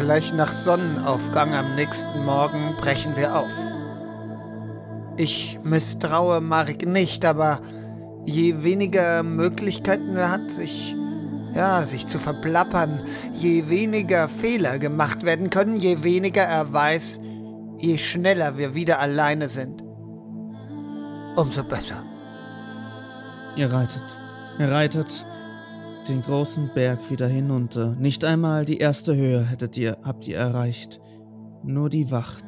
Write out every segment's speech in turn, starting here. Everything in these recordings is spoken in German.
Gleich nach Sonnenaufgang am nächsten Morgen brechen wir auf. Ich misstraue Marek nicht, aber je weniger Möglichkeiten er hat, sich ja, sich zu verplappern, je weniger Fehler gemacht werden können, je weniger er weiß, je schneller wir wieder alleine sind. Umso besser. Ihr reitet. Ihr reitet den großen Berg wieder hinunter. Nicht einmal die erste Höhe hättet ihr, habt ihr erreicht. Nur die Wacht.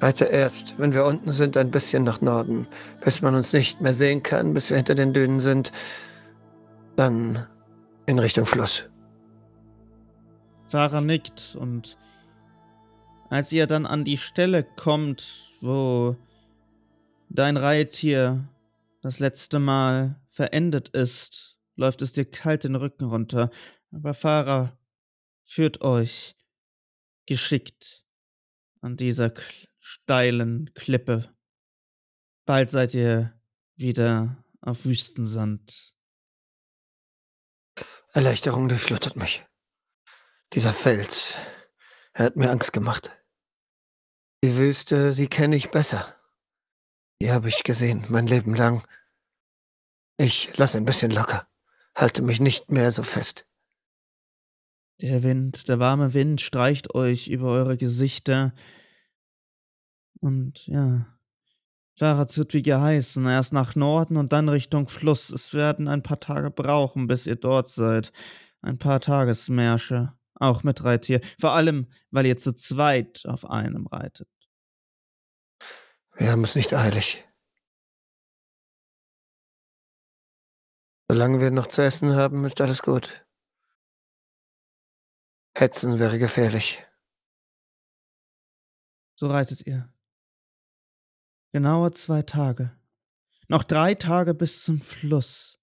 Weiter erst, wenn wir unten sind, ein bisschen nach Norden, bis man uns nicht mehr sehen kann, bis wir hinter den Dünen sind. Dann in Richtung Fluss. Sarah nickt und als ihr dann an die Stelle kommt, wo dein Reittier das letzte Mal verendet ist, läuft es dir kalt den Rücken runter. Aber Fahrer führt euch geschickt an dieser steilen Klippe. Bald seid ihr wieder auf Wüstensand. Erleichterung durchflutet mich. Dieser Fels, er hat mir Angst gemacht. Die Wüste, die kenne ich besser. Die habe ich gesehen, mein Leben lang. Ich lasse ein bisschen locker, halte mich nicht mehr so fest. Der Wind, der warme Wind streicht euch über eure Gesichter. Und ja, Fahrrad wird wie geheißen, erst nach Norden und dann Richtung Fluss. Es werden ein paar Tage brauchen, bis ihr dort seid. Ein paar Tagesmärsche, auch mit Reittier. Vor allem, weil ihr zu zweit auf einem reitet. Wir haben es nicht eilig. Solange wir noch zu essen haben, ist alles gut. Hetzen wäre gefährlich. So reitet ihr. Genauer zwei Tage. Noch drei Tage bis zum Fluss.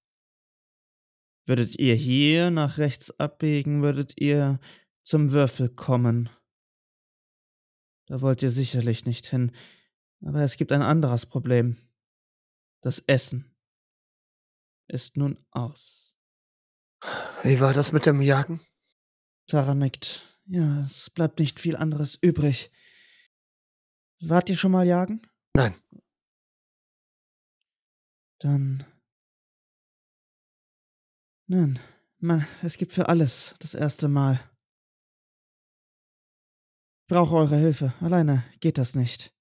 Würdet ihr hier nach rechts abbiegen, würdet ihr zum Würfel kommen. Da wollt ihr sicherlich nicht hin. Aber es gibt ein anderes Problem. Das Essen ist nun aus. Wie war das mit dem Jagen? Tara nickt. Ja, es bleibt nicht viel anderes übrig. Wart ihr schon mal jagen? Nein. Dann. Nein, man, es gibt für alles das erste Mal. Ich brauche eure Hilfe. Alleine geht das nicht.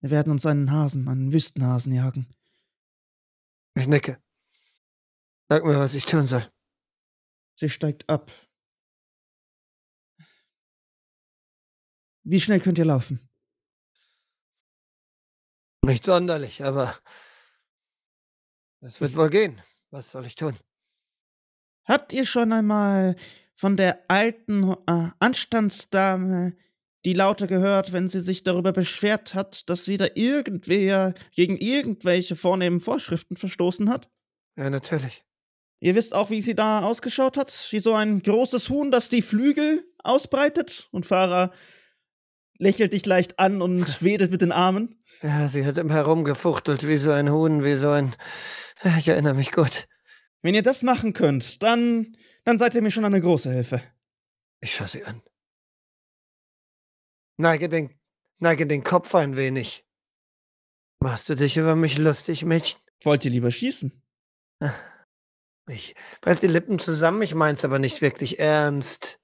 Wir werden uns einen Hasen, einen Wüstenhasen jagen. Ich nicke. Sag mir, was ich tun soll. Sie steigt ab. Wie schnell könnt ihr laufen? Nicht sonderlich, aber es wird wohl gehen. Was soll ich tun? Habt ihr schon einmal von der alten äh, Anstandsdame die Laute gehört, wenn sie sich darüber beschwert hat, dass wieder irgendwer gegen irgendwelche vornehmen Vorschriften verstoßen hat? Ja, natürlich. Ihr wisst auch, wie sie da ausgeschaut hat? Wie so ein großes Huhn, das die Flügel ausbreitet? Und Farah lächelt dich leicht an und wedelt mit den Armen. Ja, sie hat immer herumgefuchtelt wie so ein Huhn, wie so ein. Ich erinnere mich gut. Wenn ihr das machen könnt, dann, dann seid ihr mir schon eine große Hilfe. Ich schaue sie an. Neige den, neige den Kopf ein wenig. Machst du dich über mich lustig, Mädchen? Wollt ihr lieber schießen? Ich beiß die Lippen zusammen, ich mein's aber nicht wirklich ernst.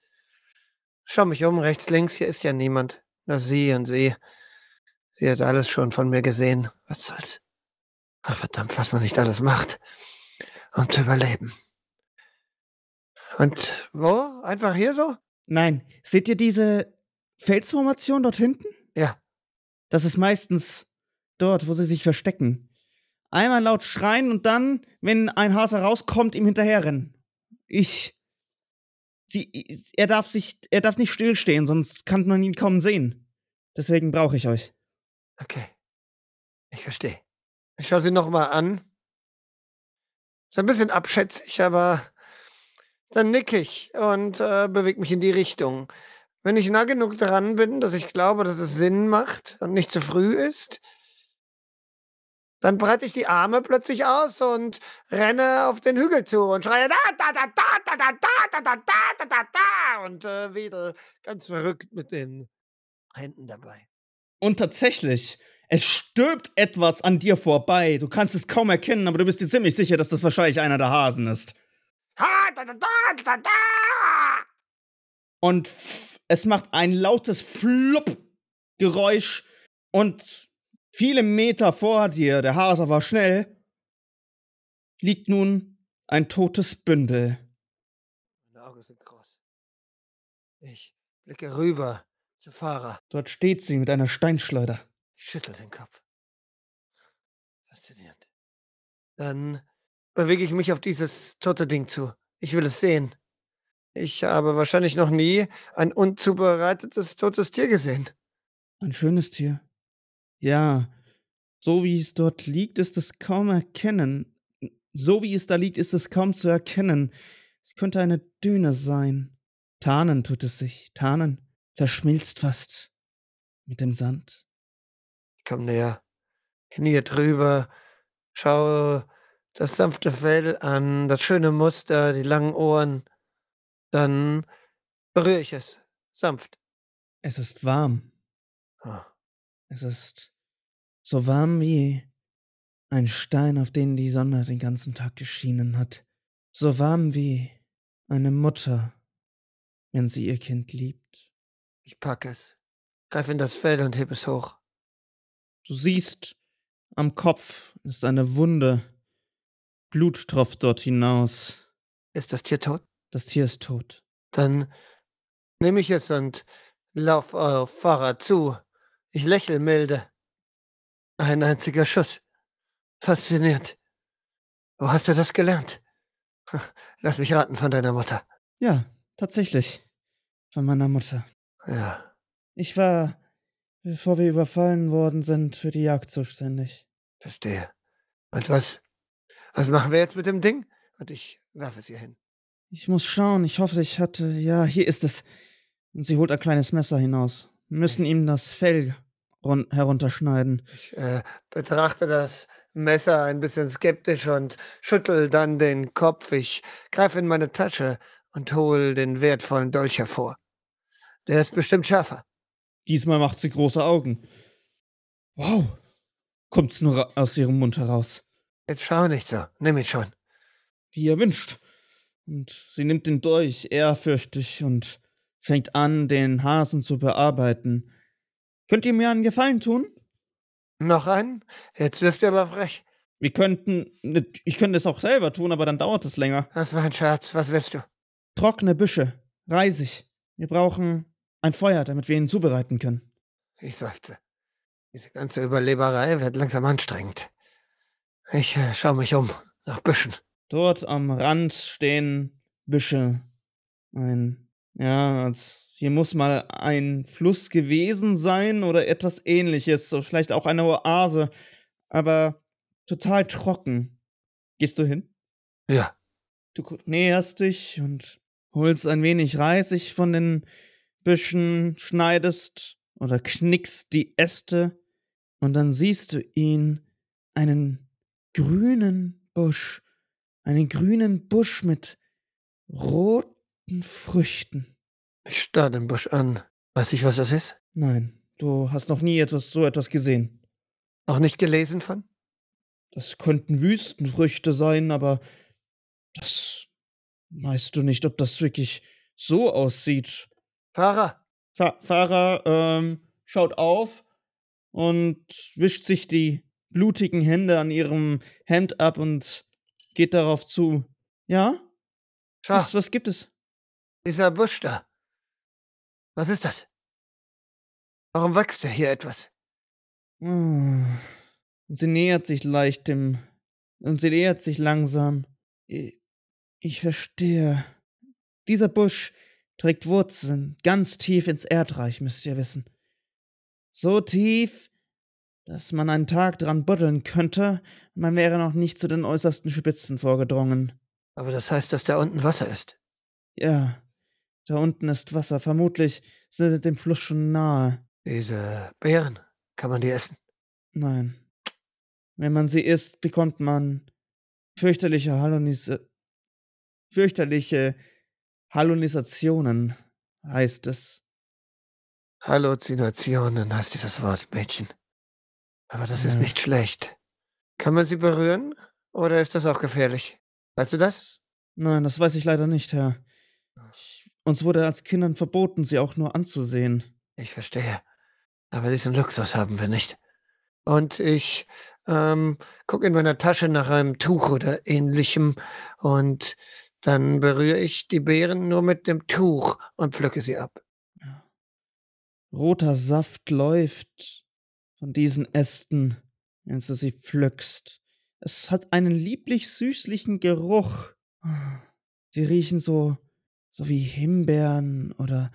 Schau mich um, rechts, links, hier ist ja niemand. Nur sie und sie. Sie hat alles schon von mir gesehen. Was soll's? Ach, verdammt, was man nicht alles macht, um zu überleben. Und wo? Einfach hier so? Nein. Seht ihr diese Felsformation dort hinten? Ja. Das ist meistens dort, wo sie sich verstecken. Einmal laut schreien und dann, wenn ein Hase rauskommt, ihm hinterherrennen. Ich. Sie, er darf sich, er darf nicht stillstehen, sonst kann man ihn kaum sehen. Deswegen brauche ich euch. Okay. Ich verstehe. Ich schaue sie nochmal an. Ist ein bisschen abschätzig, aber dann nick ich und äh, bewege mich in die Richtung. Wenn ich nah genug dran bin, dass ich glaube, dass es Sinn macht und nicht zu früh ist, Dann breite ich die Arme plötzlich aus und renne auf den Hügel zu und schreie da, da, da, da, da, da, da, da, da, da, da, da, da und äh, wedel ganz verrückt mit den Händen dabei. Und tatsächlich, es stirbt etwas an dir vorbei. Du kannst es kaum erkennen, aber du bist dir ziemlich sicher, dass das wahrscheinlich einer der Hasen ist. Ha, da, da, da, da, da. Und es macht ein lautes Flupp-Geräusch und viele Meter vor dir, der Hase war schnell, liegt nun ein totes Bündel. Meine Augen sind groß. Ich blicke rüber zu Fahrer. Dort steht sie mit einer Steinschleuder. Ich schüttel den Kopf. Faszinierend. Dann bewege ich mich auf dieses tote Ding zu. Ich will es sehen. Ich habe wahrscheinlich noch nie ein unzubereitetes totes Tier gesehen. Ein schönes Tier. Ja, so wie es dort liegt, ist es kaum erkennen. So wie es da liegt, ist es kaum zu erkennen. Es könnte eine Düne sein. Tarnen tut es sich. Tarnen verschmilzt fast mit dem Sand. Ich komme näher, knie drüber, schaue das sanfte Fell an, das schöne Muster, die langen Ohren. Dann berühre ich es, sanft. Es ist warm. Oh. Es ist so warm wie ein Stein, auf den die Sonne den ganzen Tag geschienen hat. So warm wie eine Mutter, wenn sie ihr Kind liebt. Ich packe es, greife in das Fell und heb es hoch. Du siehst, am Kopf ist eine Wunde. Blut tropft dort hinaus. Ist das Tier tot? Das Tier ist tot. Dann nehme ich es und lauf auf Fahrer zu. Ich lächle milde. Ein einziger Schuss. Faszinierend. Wo hast du das gelernt? Lass mich raten von deiner Mutter. Ja, tatsächlich. Von meiner Mutter. Ja. Ich war, bevor wir überfallen worden sind, für die Jagd zuständig. Verstehe. Und was? Was machen wir jetzt mit dem Ding? Und ich werfe es ihr hin. Ich muss schauen. Ich hoffe, ich hatte. Ja, hier ist es. Und sie holt ein kleines Messer hinaus. Wir müssen ihm das Fell herunterschneiden. Ich äh, betrachte das Messer ein bisschen skeptisch und schüttel dann den Kopf. Ich greife in meine Tasche und hole den wertvollen Dolch hervor. Der ist bestimmt schärfer. Diesmal macht sie große Augen. Wow, kommt's nur aus ihrem Mund heraus. Jetzt schau nicht so, nimm ihn schon. Wie ihr wünscht. Und sie nimmt den Dolch ehrfürchtig und fängt an, den Hasen zu bearbeiten. Könnt ihr mir einen Gefallen tun? Noch einen? Jetzt wirst du aber frech. Wir könnten. Ich könnte es auch selber tun, aber dann dauert es länger. Das war ein Scherz. Was willst du? Trockene Büsche. Reisig. Wir brauchen ein Feuer, damit wir ihn zubereiten können. Ich seufze. Diese ganze Überleberei wird langsam anstrengend. Ich äh, schaue mich um nach Büschen. Dort am Rand stehen Büsche. Ein. Ja, hier muss mal ein Fluss gewesen sein oder etwas ähnliches, so vielleicht auch eine Oase, aber total trocken. Gehst du hin? Ja. Du näherst dich und holst ein wenig Reisig von den Büschen, schneidest oder knickst die Äste und dann siehst du ihn, einen grünen Busch, einen grünen Busch mit roten Früchten. Ich starr den Busch an. Weiß ich, was das ist? Nein, du hast noch nie etwas, so etwas gesehen. Auch nicht gelesen von? Das könnten Wüstenfrüchte sein, aber das weißt du nicht, ob das wirklich so aussieht. Fahrer! Fa Fahrer ähm, schaut auf und wischt sich die blutigen Hände an ihrem Hemd ab und geht darauf zu. Ja? Was, was gibt es? Dieser Busch da. Was ist das? Warum wächst denn hier etwas? Und sie nähert sich leicht dem. Und sie nähert sich langsam. Ich verstehe. Dieser Busch trägt Wurzeln ganz tief ins Erdreich, müsst ihr wissen. So tief, dass man einen Tag dran buddeln könnte, und man wäre noch nicht zu den äußersten Spitzen vorgedrungen. Aber das heißt, dass da unten Wasser ist. Ja, da unten ist Wasser. Vermutlich sind wir dem Fluss schon nahe. Diese Beeren, kann man die essen? Nein. Wenn man sie isst, bekommt man fürchterliche Hallunis fürchterliche Hallunisationen, heißt es. Halluzinationen heißt dieses Wort, Mädchen. Aber das ist nicht schlecht. Kann man sie berühren oder ist das auch gefährlich? Weißt du das? Nein, das weiß ich leider nicht, Herr. Ich, uns wurde als Kindern verboten, sie auch nur anzusehen. Ich verstehe. Aber diesen Luxus haben wir nicht. Und ich ähm, gucke in meiner Tasche nach einem Tuch oder ähnlichem und dann berühre ich die Beeren nur mit dem Tuch und pflücke sie ab. Roter Saft läuft von diesen Ästen, wenn du sie pflückst. Es hat einen lieblich süßlichen Geruch. Sie riechen so, so wie Himbeeren oder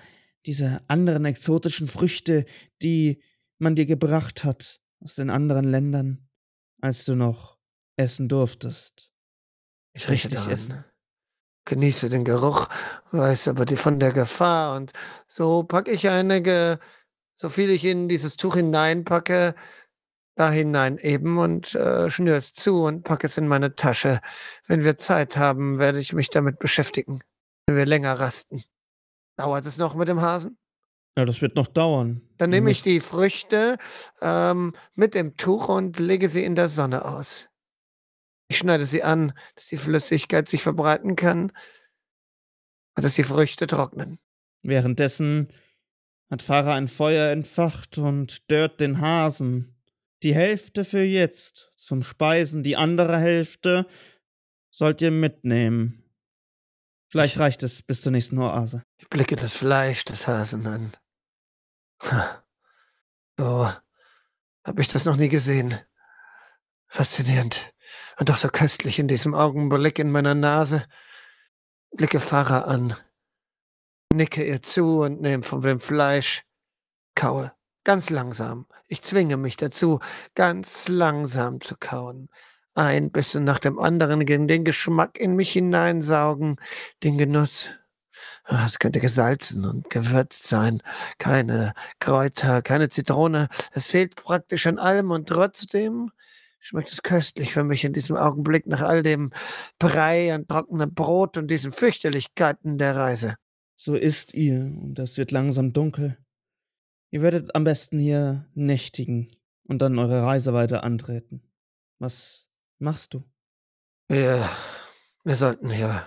diese anderen exotischen Früchte, die man dir gebracht hat aus den anderen Ländern, als du noch essen durftest. Ich richtig essen. Genieße den Geruch, weiß aber die von der Gefahr und so packe ich einige, so viel ich in dieses Tuch hineinpacke, da hinein eben und äh, schnür es zu und packe es in meine Tasche. Wenn wir Zeit haben, werde ich mich damit beschäftigen, wenn wir länger rasten. Dauert es noch mit dem Hasen? Ja, das wird noch dauern. Dann nehme ich die Früchte ähm, mit dem Tuch und lege sie in der Sonne aus. Ich schneide sie an, dass die Flüssigkeit sich verbreiten kann und dass die Früchte trocknen. Währenddessen hat Farah ein Feuer entfacht und dört den Hasen. Die Hälfte für jetzt zum Speisen, die andere Hälfte sollt ihr mitnehmen. Vielleicht reicht es bis zur nächsten Oase. Ich blicke das Fleisch des Hasen an. So habe ich das noch nie gesehen. Faszinierend. Und doch so köstlich in diesem Augenblick in meiner Nase. Blicke Pfarrer an. Nicke ihr zu und nehme von dem Fleisch. Kaue. Ganz langsam. Ich zwinge mich dazu, ganz langsam zu kauen. Ein Bissen nach dem anderen gegen den Geschmack in mich hineinsaugen, den Genuss. Ah, es könnte gesalzen und gewürzt sein. Keine Kräuter, keine Zitrone. Es fehlt praktisch an allem und trotzdem schmeckt es köstlich für mich in diesem Augenblick nach all dem Brei und trockenem Brot und diesen Fürchterlichkeiten der Reise. So isst ihr und es wird langsam dunkel. Ihr werdet am besten hier nächtigen und dann eure Reise weiter antreten. Was machst du? Wir, wir sollten hier,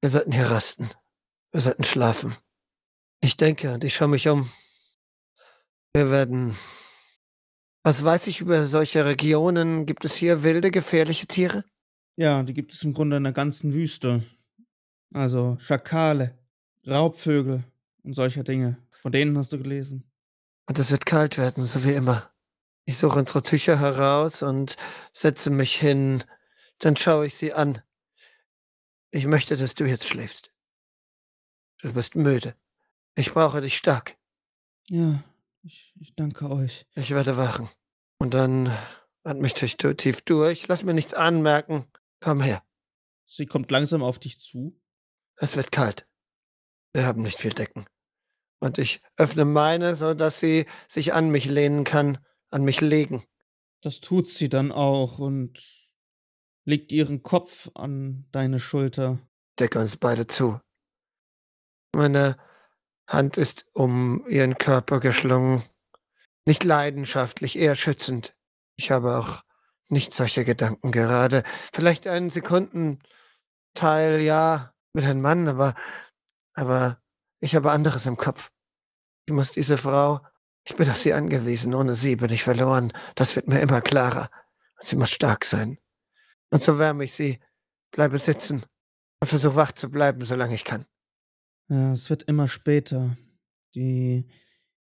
wir sollten hier rasten. Wir sollten schlafen. Ich denke und ich schaue mich um. Wir werden. Was weiß ich über solche Regionen? Gibt es hier wilde, gefährliche Tiere? Ja, die gibt es im Grunde in der ganzen Wüste. Also Schakale, Raubvögel und solcher Dinge. Von denen hast du gelesen. Und es wird kalt werden, so wie immer. Ich suche unsere Tücher heraus und setze mich hin. Dann schaue ich sie an. Ich möchte, dass du jetzt schläfst. Du bist müde. Ich brauche dich stark. Ja, ich, ich danke euch. Ich werde wachen. Und dann atme ich dich tief durch. Lass mir nichts anmerken. Komm her. Sie kommt langsam auf dich zu. Es wird kalt. Wir haben nicht viel Decken. Und ich öffne meine, so dass sie sich an mich lehnen kann an mich legen. Das tut sie dann auch und legt ihren Kopf an deine Schulter. Decke uns beide zu. Meine Hand ist um ihren Körper geschlungen. Nicht leidenschaftlich, eher schützend. Ich habe auch nicht solche Gedanken gerade. Vielleicht einen Sekundenteil, ja, mit einem Mann, aber, aber ich habe anderes im Kopf. Ich muss diese Frau ich bin auf sie angewiesen. Ohne sie bin ich verloren. Das wird mir immer klarer. Und sie muss stark sein. Und so wärme ich sie, bleibe sitzen und versuche wach zu bleiben, solange ich kann. Ja, es wird immer später. Die,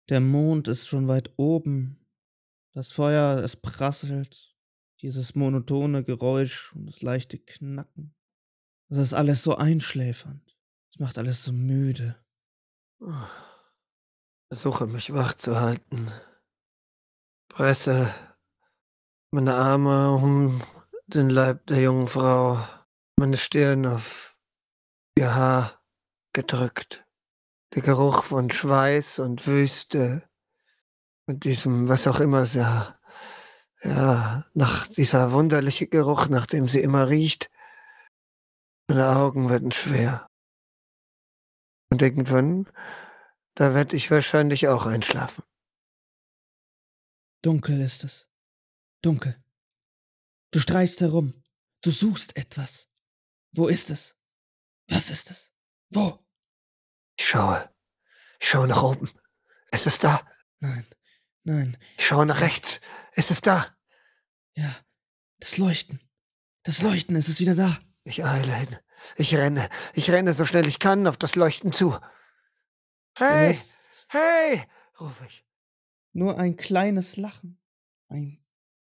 der Mond ist schon weit oben. Das Feuer, es prasselt. Dieses monotone Geräusch und das leichte Knacken. Das ist alles so einschläfernd. Es macht alles so müde. Oh versuche mich wach zu halten. Presse meine Arme um den Leib der jungen Frau, meine Stirn auf ihr Haar gedrückt. Der Geruch von Schweiß und Wüste und diesem, was auch immer sah, Ja, nach dieser wunderliche Geruch, nach dem sie immer riecht. Meine Augen werden schwer. Und irgendwann, da werde ich wahrscheinlich auch einschlafen. Dunkel ist es. Dunkel. Du streifst herum. Du suchst etwas. Wo ist es? Was ist es? Wo? Ich schaue. Ich schaue nach oben. Es ist da. Nein, nein. Ich schaue nach rechts. Es ist da. Ja, das Leuchten. Das Leuchten, es ist wieder da. Ich eile hin. Ich renne. Ich renne so schnell ich kann auf das Leuchten zu. Hey! Hey! rufe ich. Nur ein kleines Lachen. Ein,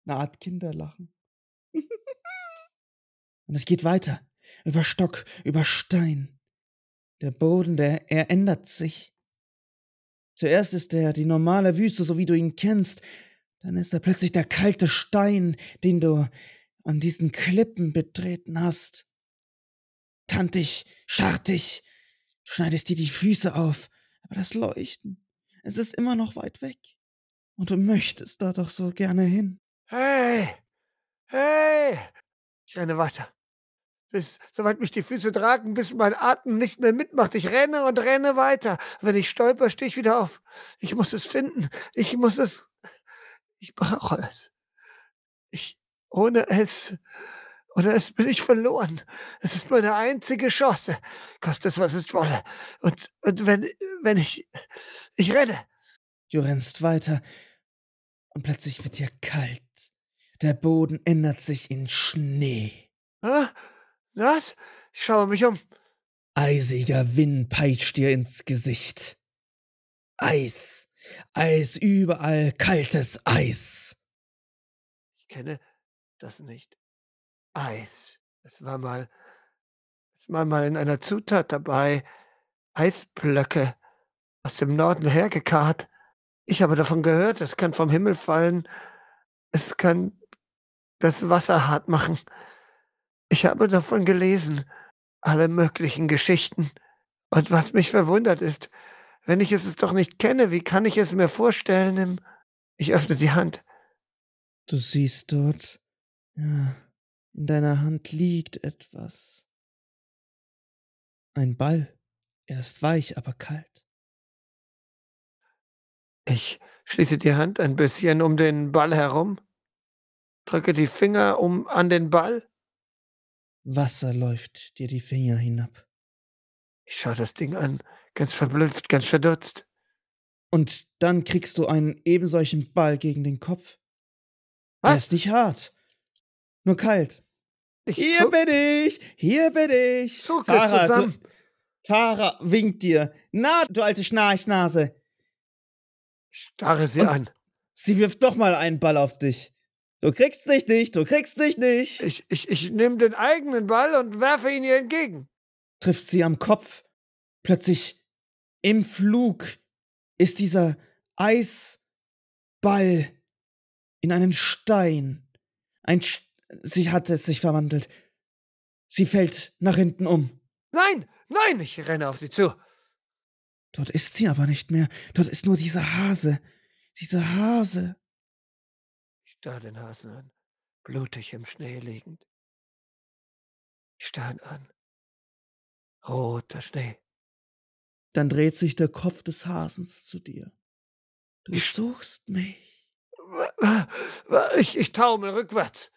eine Art Kinderlachen. Und es geht weiter. Über Stock, über Stein. Der Boden, der, er ändert sich. Zuerst ist er die normale Wüste, so wie du ihn kennst. Dann ist er plötzlich der kalte Stein, den du an diesen Klippen betreten hast. Kantig, schartig, schneidest dir die Füße auf, aber das Leuchten, es ist immer noch weit weg. Und du möchtest da doch so gerne hin. Hey! Hey! Ich renne weiter. Bis, soweit mich die Füße tragen, bis mein Atem nicht mehr mitmacht. Ich renne und renne weiter. Wenn ich stolper, stehe ich wieder auf. Ich muss es finden. Ich muss es. Ich brauche es. Ich, ohne es, ohne es bin ich verloren. Es ist meine einzige Chance. Koste es, was es wolle. Und, und wenn, wenn ich, ich renne. Du rennst weiter und plötzlich wird dir kalt. Der Boden ändert sich in Schnee. Hä? Was? Ich schaue mich um. Eisiger Wind peitscht dir ins Gesicht. Eis. Eis überall, kaltes Eis. Ich kenne das nicht. Eis. Es war mal. Es war mal in einer Zutat dabei. Eisblöcke aus dem Norden hergekarrt. Ich habe davon gehört, es kann vom Himmel fallen. Es kann das Wasser hart machen. Ich habe davon gelesen, alle möglichen Geschichten. Und was mich verwundert ist, wenn ich es doch nicht kenne, wie kann ich es mir vorstellen? Ich öffne die Hand. Du siehst dort, ja, in deiner Hand liegt etwas. Ein Ball. Er ist weich, aber kalt. Ich schließe die Hand ein bisschen um den Ball herum, drücke die Finger um an den Ball. Wasser läuft dir die Finger hinab. Ich schaue das Ding an, ganz verblüfft, ganz verdutzt. Und dann kriegst du einen ebensolchen Ball gegen den Kopf. Was? Er ist nicht hart, nur kalt. Ich hier bin ich, hier bin ich. Zucke Fahrer, zusammen. Du, Fahrer winkt dir. Na, du alte Schnarchnase. Starre sie Und an. Sie wirft doch mal einen Ball auf dich. Du kriegst dich nicht, du kriegst dich nicht. Ich, ich, ich nehme den eigenen Ball und werfe ihn ihr entgegen. Trifft sie am Kopf. Plötzlich im Flug ist dieser Eisball in einen Stein. Ein St sie hat es sich verwandelt. Sie fällt nach hinten um. Nein, nein, ich renne auf sie zu. Dort ist sie aber nicht mehr. Dort ist nur dieser Hase. Dieser Hase. Ich starr den Hasen an, blutig im Schnee liegend. Ich starr ihn an. Roter Schnee. Dann dreht sich der Kopf des Hasens zu dir. Du ich suchst mich. Ich, ich taumel rückwärts.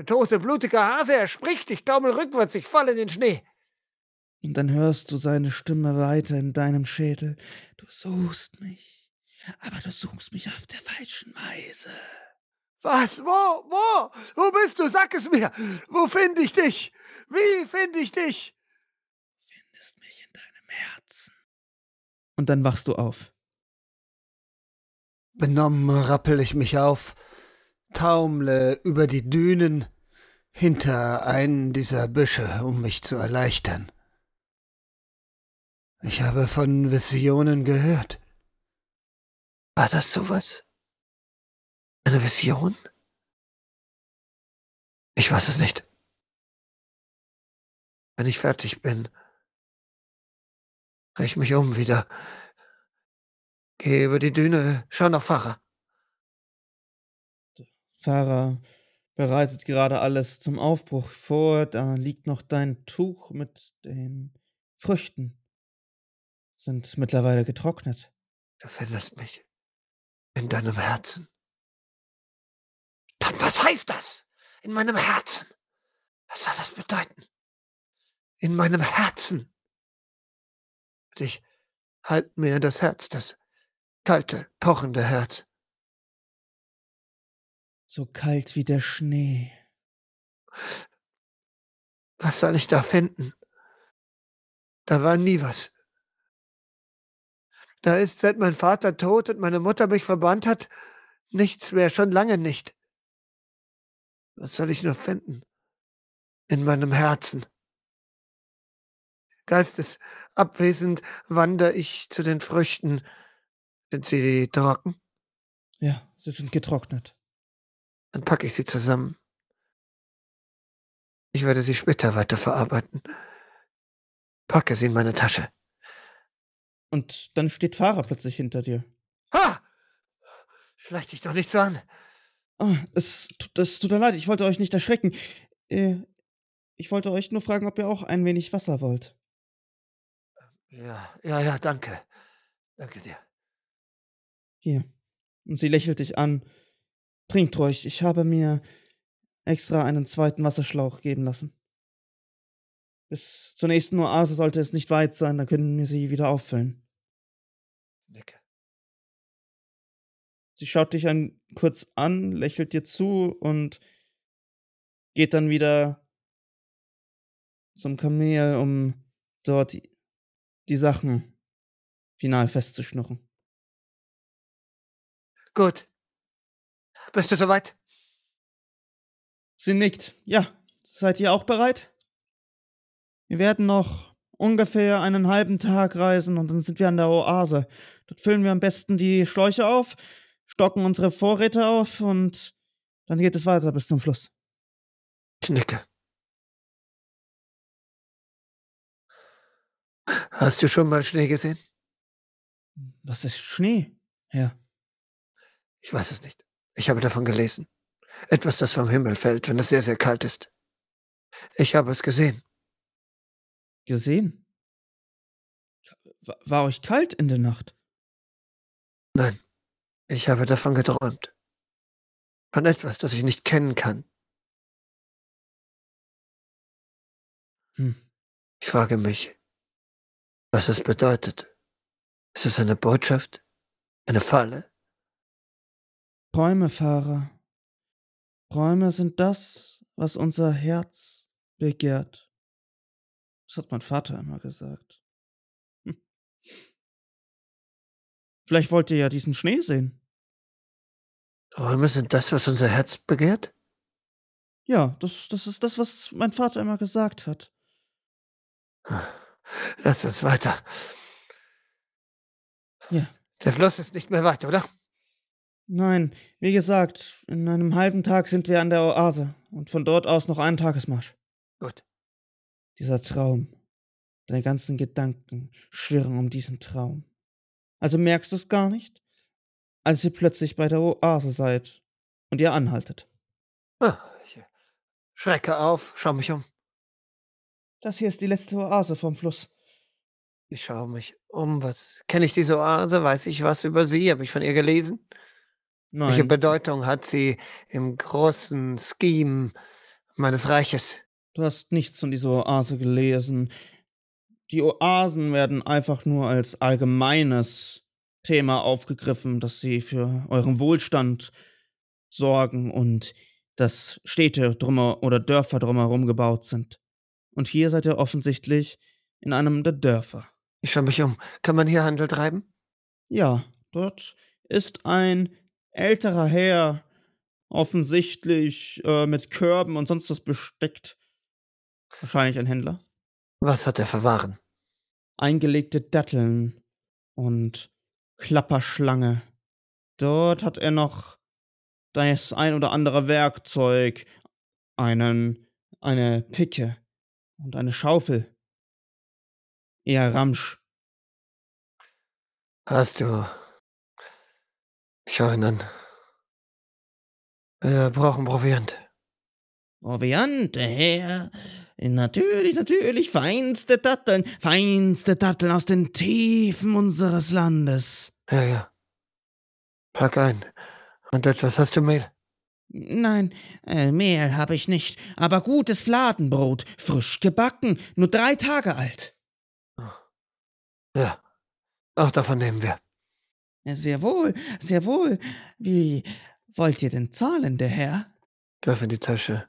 Der tote, blutige Hase, er spricht. Ich taumel rückwärts. Ich falle in den Schnee. Und dann hörst du seine Stimme weiter in deinem Schädel. Du suchst mich, aber du suchst mich auf der falschen Weise. Was? Wo? Wo? Wo bist du? Sag es mir. Wo finde ich dich? Wie finde ich dich? Du findest mich in deinem Herzen. Und dann wachst du auf. Benommen rappel ich mich auf, taumle über die Dünen hinter einen dieser Büsche, um mich zu erleichtern. Ich habe von Visionen gehört. War das sowas? Eine Vision? Ich weiß es nicht. Wenn ich fertig bin, drehe ich mich um wieder. Gehe über die Düne, schau nach Pfarrer. Sarah bereitet gerade alles zum Aufbruch vor. Da liegt noch dein Tuch mit den Früchten. Sind mittlerweile getrocknet. Du findest mich in deinem Herzen. Dann was heißt das? In meinem Herzen. Was soll das bedeuten? In meinem Herzen. Und ich halt mir das Herz, das kalte, pochende Herz. So kalt wie der Schnee. Was soll ich da finden? Da war nie was. Da ist, seit mein Vater tot und meine Mutter mich verbannt hat, nichts mehr, schon lange nicht. Was soll ich nur finden? In meinem Herzen. Geistesabwesend wandere ich zu den Früchten. Sind sie trocken? Ja, sie sind getrocknet. Dann packe ich sie zusammen. Ich werde sie später weiterverarbeiten. Packe sie in meine Tasche. Und dann steht Fahrer plötzlich hinter dir. Ha! Schleich dich doch nicht so an. Oh, es, es tut mir leid, ich wollte euch nicht erschrecken. Äh, ich wollte euch nur fragen, ob ihr auch ein wenig Wasser wollt. Ja, ja, ja, danke. Danke dir. Hier. Und sie lächelt dich an. Trinkt ruhig, ich habe mir extra einen zweiten Wasserschlauch geben lassen. Bis zur nächsten Oase sollte es nicht weit sein, dann können wir sie wieder auffüllen. Nicke. Sie schaut dich ein kurz an, lächelt dir zu und geht dann wieder zum Kamel, um dort die, die Sachen final festzuschnurren. Gut. Bist du soweit? Sie nickt. Ja. Seid ihr auch bereit? Wir werden noch ungefähr einen halben Tag reisen und dann sind wir an der Oase. Dort füllen wir am besten die Schläuche auf, stocken unsere Vorräte auf und dann geht es weiter bis zum Fluss. Ich nicke. Hast du schon mal Schnee gesehen? Was ist Schnee? Ja. Ich weiß es nicht. Ich habe davon gelesen. Etwas, das vom Himmel fällt, wenn es sehr, sehr kalt ist. Ich habe es gesehen. Gesehen? War euch kalt in der Nacht? Nein, ich habe davon geträumt. Von etwas, das ich nicht kennen kann. Hm. Ich frage mich, was es bedeutet. Ist es eine Botschaft? Eine Falle? Träume, Fahrer. Träume sind das, was unser Herz begehrt. Das hat mein Vater immer gesagt. Hm. Vielleicht wollt ihr ja diesen Schnee sehen. Träume sind das, was unser Herz begehrt? Ja, das, das ist das, was mein Vater immer gesagt hat. Lass uns weiter. Ja. Der Fluss ist nicht mehr weit, oder? Nein, wie gesagt, in einem halben Tag sind wir an der Oase und von dort aus noch einen Tagesmarsch. Gut. Dieser Traum. Deine ganzen Gedanken schwirren um diesen Traum. Also merkst du es gar nicht, als ihr plötzlich bei der Oase seid und ihr anhaltet. Ah, ich schrecke auf, schau mich um. Das hier ist die letzte Oase vom Fluss. Ich schaue mich um. Was kenne ich diese Oase? Weiß ich was über sie? Habe ich von ihr gelesen? Welche Nein, Bedeutung hat sie im großen Scheme meines Reiches? du hast nichts von dieser Oase gelesen. Die Oasen werden einfach nur als allgemeines Thema aufgegriffen, dass sie für euren Wohlstand sorgen und dass Städte drumher oder Dörfer drumherum gebaut sind. Und hier seid ihr offensichtlich in einem der Dörfer. Ich schaue mich um. Kann man hier Handel treiben? Ja, dort ist ein älterer Herr, offensichtlich äh, mit Körben und sonst was besteckt. Wahrscheinlich ein Händler. Was hat er für Waren? Eingelegte Datteln und Klapperschlange. Dort hat er noch das ein oder andere Werkzeug, einen, eine Picke und eine Schaufel. Eher Ramsch. Hast du. Ich schau ihn an. Wir brauchen Proviant. Proviant, Herr. Natürlich, natürlich, feinste Datteln, feinste Datteln aus den Tiefen unseres Landes. Ja, ja. Pack ein. Und etwas hast du Mehl? Nein, äh, Mehl habe ich nicht, aber gutes Fladenbrot, frisch gebacken, nur drei Tage alt. Ja, auch davon nehmen wir. Sehr wohl, sehr wohl. Wie wollt ihr denn zahlen, der Herr? Greif in die Tasche.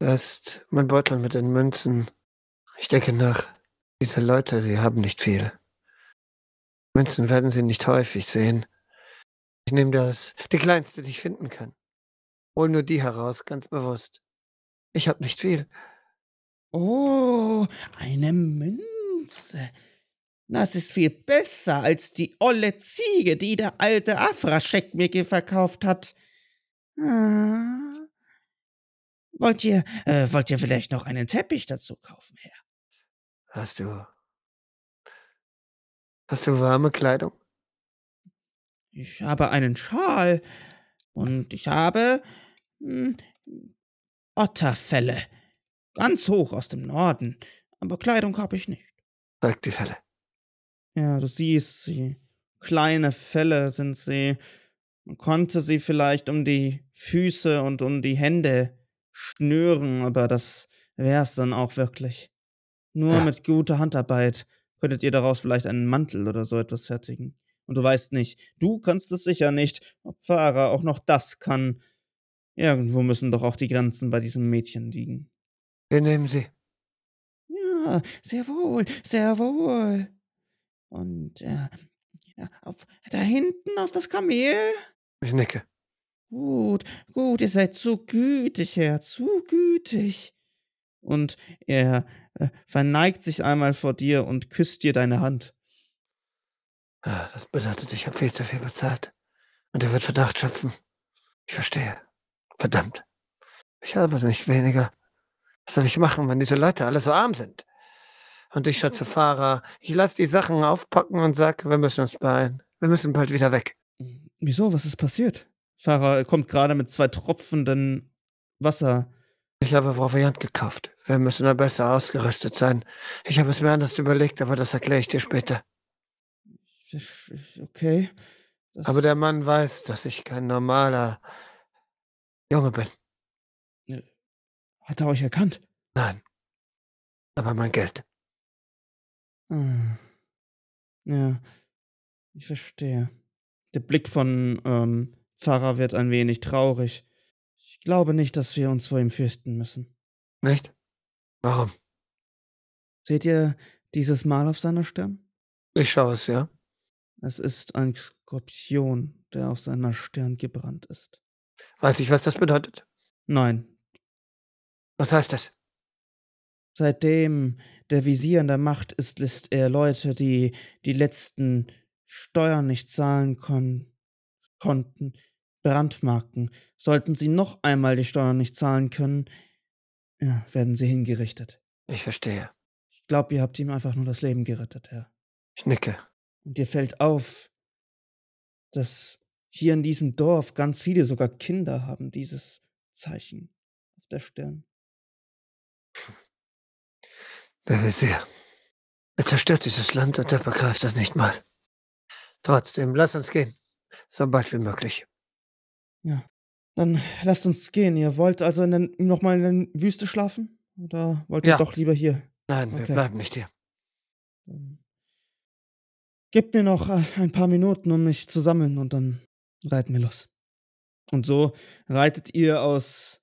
Da ist mein Beutel mit den Münzen. Ich denke nach. Diese Leute, die haben nicht viel. Münzen werden sie nicht häufig sehen. Ich nehme das, die kleinste, die ich finden kann. Hol nur die heraus, ganz bewusst. Ich habe nicht viel. Oh, eine Münze. Das ist viel besser als die olle Ziege, die der alte Afraschek mir verkauft hat. Ah. Wollt ihr, äh, wollt ihr vielleicht noch einen Teppich dazu kaufen, Herr? Hast du. Hast du warme Kleidung? Ich habe einen Schal und ich habe hm, Otterfelle. Ganz hoch aus dem Norden. Aber Kleidung habe ich nicht. Zeig die Felle. Ja, du siehst sie. Kleine Felle sind sie. Man konnte sie vielleicht um die Füße und um die Hände schnüren, aber das wär's dann auch wirklich. Nur ja. mit guter Handarbeit könntet ihr daraus vielleicht einen Mantel oder so etwas fertigen. Und du weißt nicht, du kannst es sicher nicht, ob Farah auch noch das kann. Irgendwo müssen doch auch die Grenzen bei diesem Mädchen liegen. Wir nehmen sie. Ja, sehr wohl, sehr wohl. Und äh, auf, da hinten auf das Kamel? Ich nicke. Gut, gut, ihr seid zu gütig, Herr, zu gütig. Und er äh, verneigt sich einmal vor dir und küsst dir deine Hand. Ah, das bedeutet, ich habe viel zu viel bezahlt. Und er wird Verdacht schöpfen. Ich verstehe. Verdammt. Ich habe nicht weniger. Was soll ich machen, wenn diese Leute alle so arm sind? Und ich schätze Fahrer, ich lasse die Sachen aufpacken und sag, wir müssen uns beeilen. Wir müssen bald wieder weg. Wieso? Was ist passiert? Fahrer kommt gerade mit zwei tropfenden Wasser. Ich habe Proviant gekauft. Wir müssen da besser ausgerüstet sein. Ich habe es mir anders überlegt, aber das erkläre ich dir später. Okay. Das aber der Mann weiß, dass ich kein normaler Junge bin. Hat er euch erkannt? Nein. Aber mein Geld. Ah. Ja, ich verstehe. Der Blick von ähm, Pfarrer wird ein wenig traurig. Ich glaube nicht, dass wir uns vor ihm fürchten müssen. Nicht? Warum? Seht ihr dieses Mal auf seiner Stirn? Ich schaue es, ja. Es ist ein Skorpion, der auf seiner Stirn gebrannt ist. Weiß ich, was das bedeutet? Nein. Was heißt das? Seitdem der Visier an der Macht ist, lässt er Leute, die die letzten Steuern nicht zahlen kon konnten, brandmarken. Sollten sie noch einmal die Steuern nicht zahlen können, ja, werden sie hingerichtet. Ich verstehe. Ich glaube, ihr habt ihm einfach nur das Leben gerettet, Herr. Ich nicke. Und dir fällt auf, dass hier in diesem Dorf ganz viele, sogar Kinder haben dieses Zeichen auf der Stirn. Der Visier. Er zerstört dieses Land und er begreift es nicht mal. Trotzdem, lass uns gehen. So bald wie möglich. Ja. Dann lasst uns gehen. Ihr wollt also in den, noch mal in der Wüste schlafen? Oder wollt ihr ja. doch lieber hier? Nein, wir okay. bleiben nicht hier. Gebt mir noch äh, ein paar Minuten, um mich zu sammeln und dann reiten wir los. Und so reitet ihr aus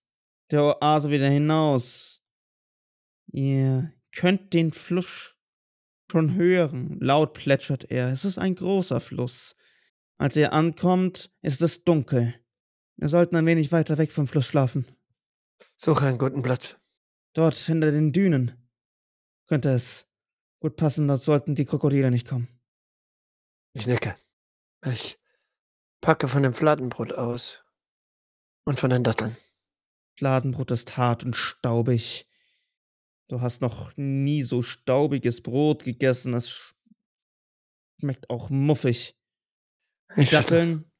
der Oase wieder hinaus. Ihr könnt den Fluss schon hören. Laut plätschert er. Es ist ein großer Fluss. Als ihr ankommt, ist es dunkel. Wir sollten ein wenig weiter weg vom Fluss schlafen. Suche einen guten Platz. Dort hinter den Dünen könnte es gut passen, dort sollten die Krokodile nicht kommen. Ich nicke. Ich packe von dem Fladenbrot aus und von den Datteln. Fladenbrot ist hart und staubig. Du hast noch nie so staubiges Brot gegessen. Es schmeckt auch muffig. Die Datteln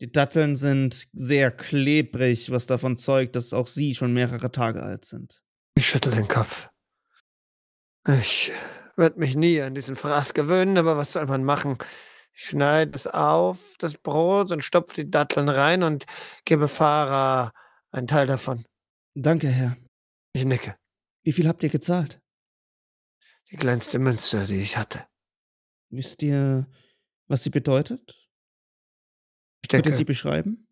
Die Datteln sind sehr klebrig, was davon zeugt, dass auch sie schon mehrere Tage alt sind. Ich schüttel den Kopf. Ich werde mich nie an diesen Fraß gewöhnen, aber was soll man machen? Ich schneide es auf, das Brot, und stopfe die Datteln rein und gebe Farah einen Teil davon. Danke, Herr. Ich nicke. Wie viel habt ihr gezahlt? Die kleinste Münze, die ich hatte. Wisst ihr, was sie bedeutet? Ich Könnt ihr denke, sie beschreiben?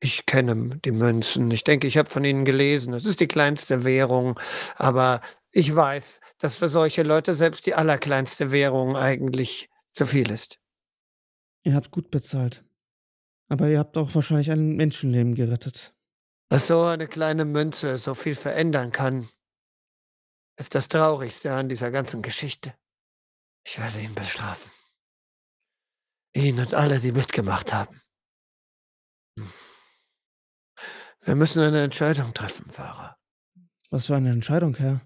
ich kenne die Münzen. Ich denke, ich habe von ihnen gelesen. Es ist die kleinste Währung, aber ich weiß, dass für solche Leute selbst die allerkleinste Währung eigentlich zu viel ist. Ihr habt gut bezahlt. Aber ihr habt auch wahrscheinlich ein Menschenleben gerettet. Dass so eine kleine Münze so viel verändern kann, ist das Traurigste an dieser ganzen Geschichte. Ich werde ihn bestrafen. Ihn und alle, die mitgemacht haben. Wir müssen eine Entscheidung treffen, Fahrer. Was für eine Entscheidung, Herr.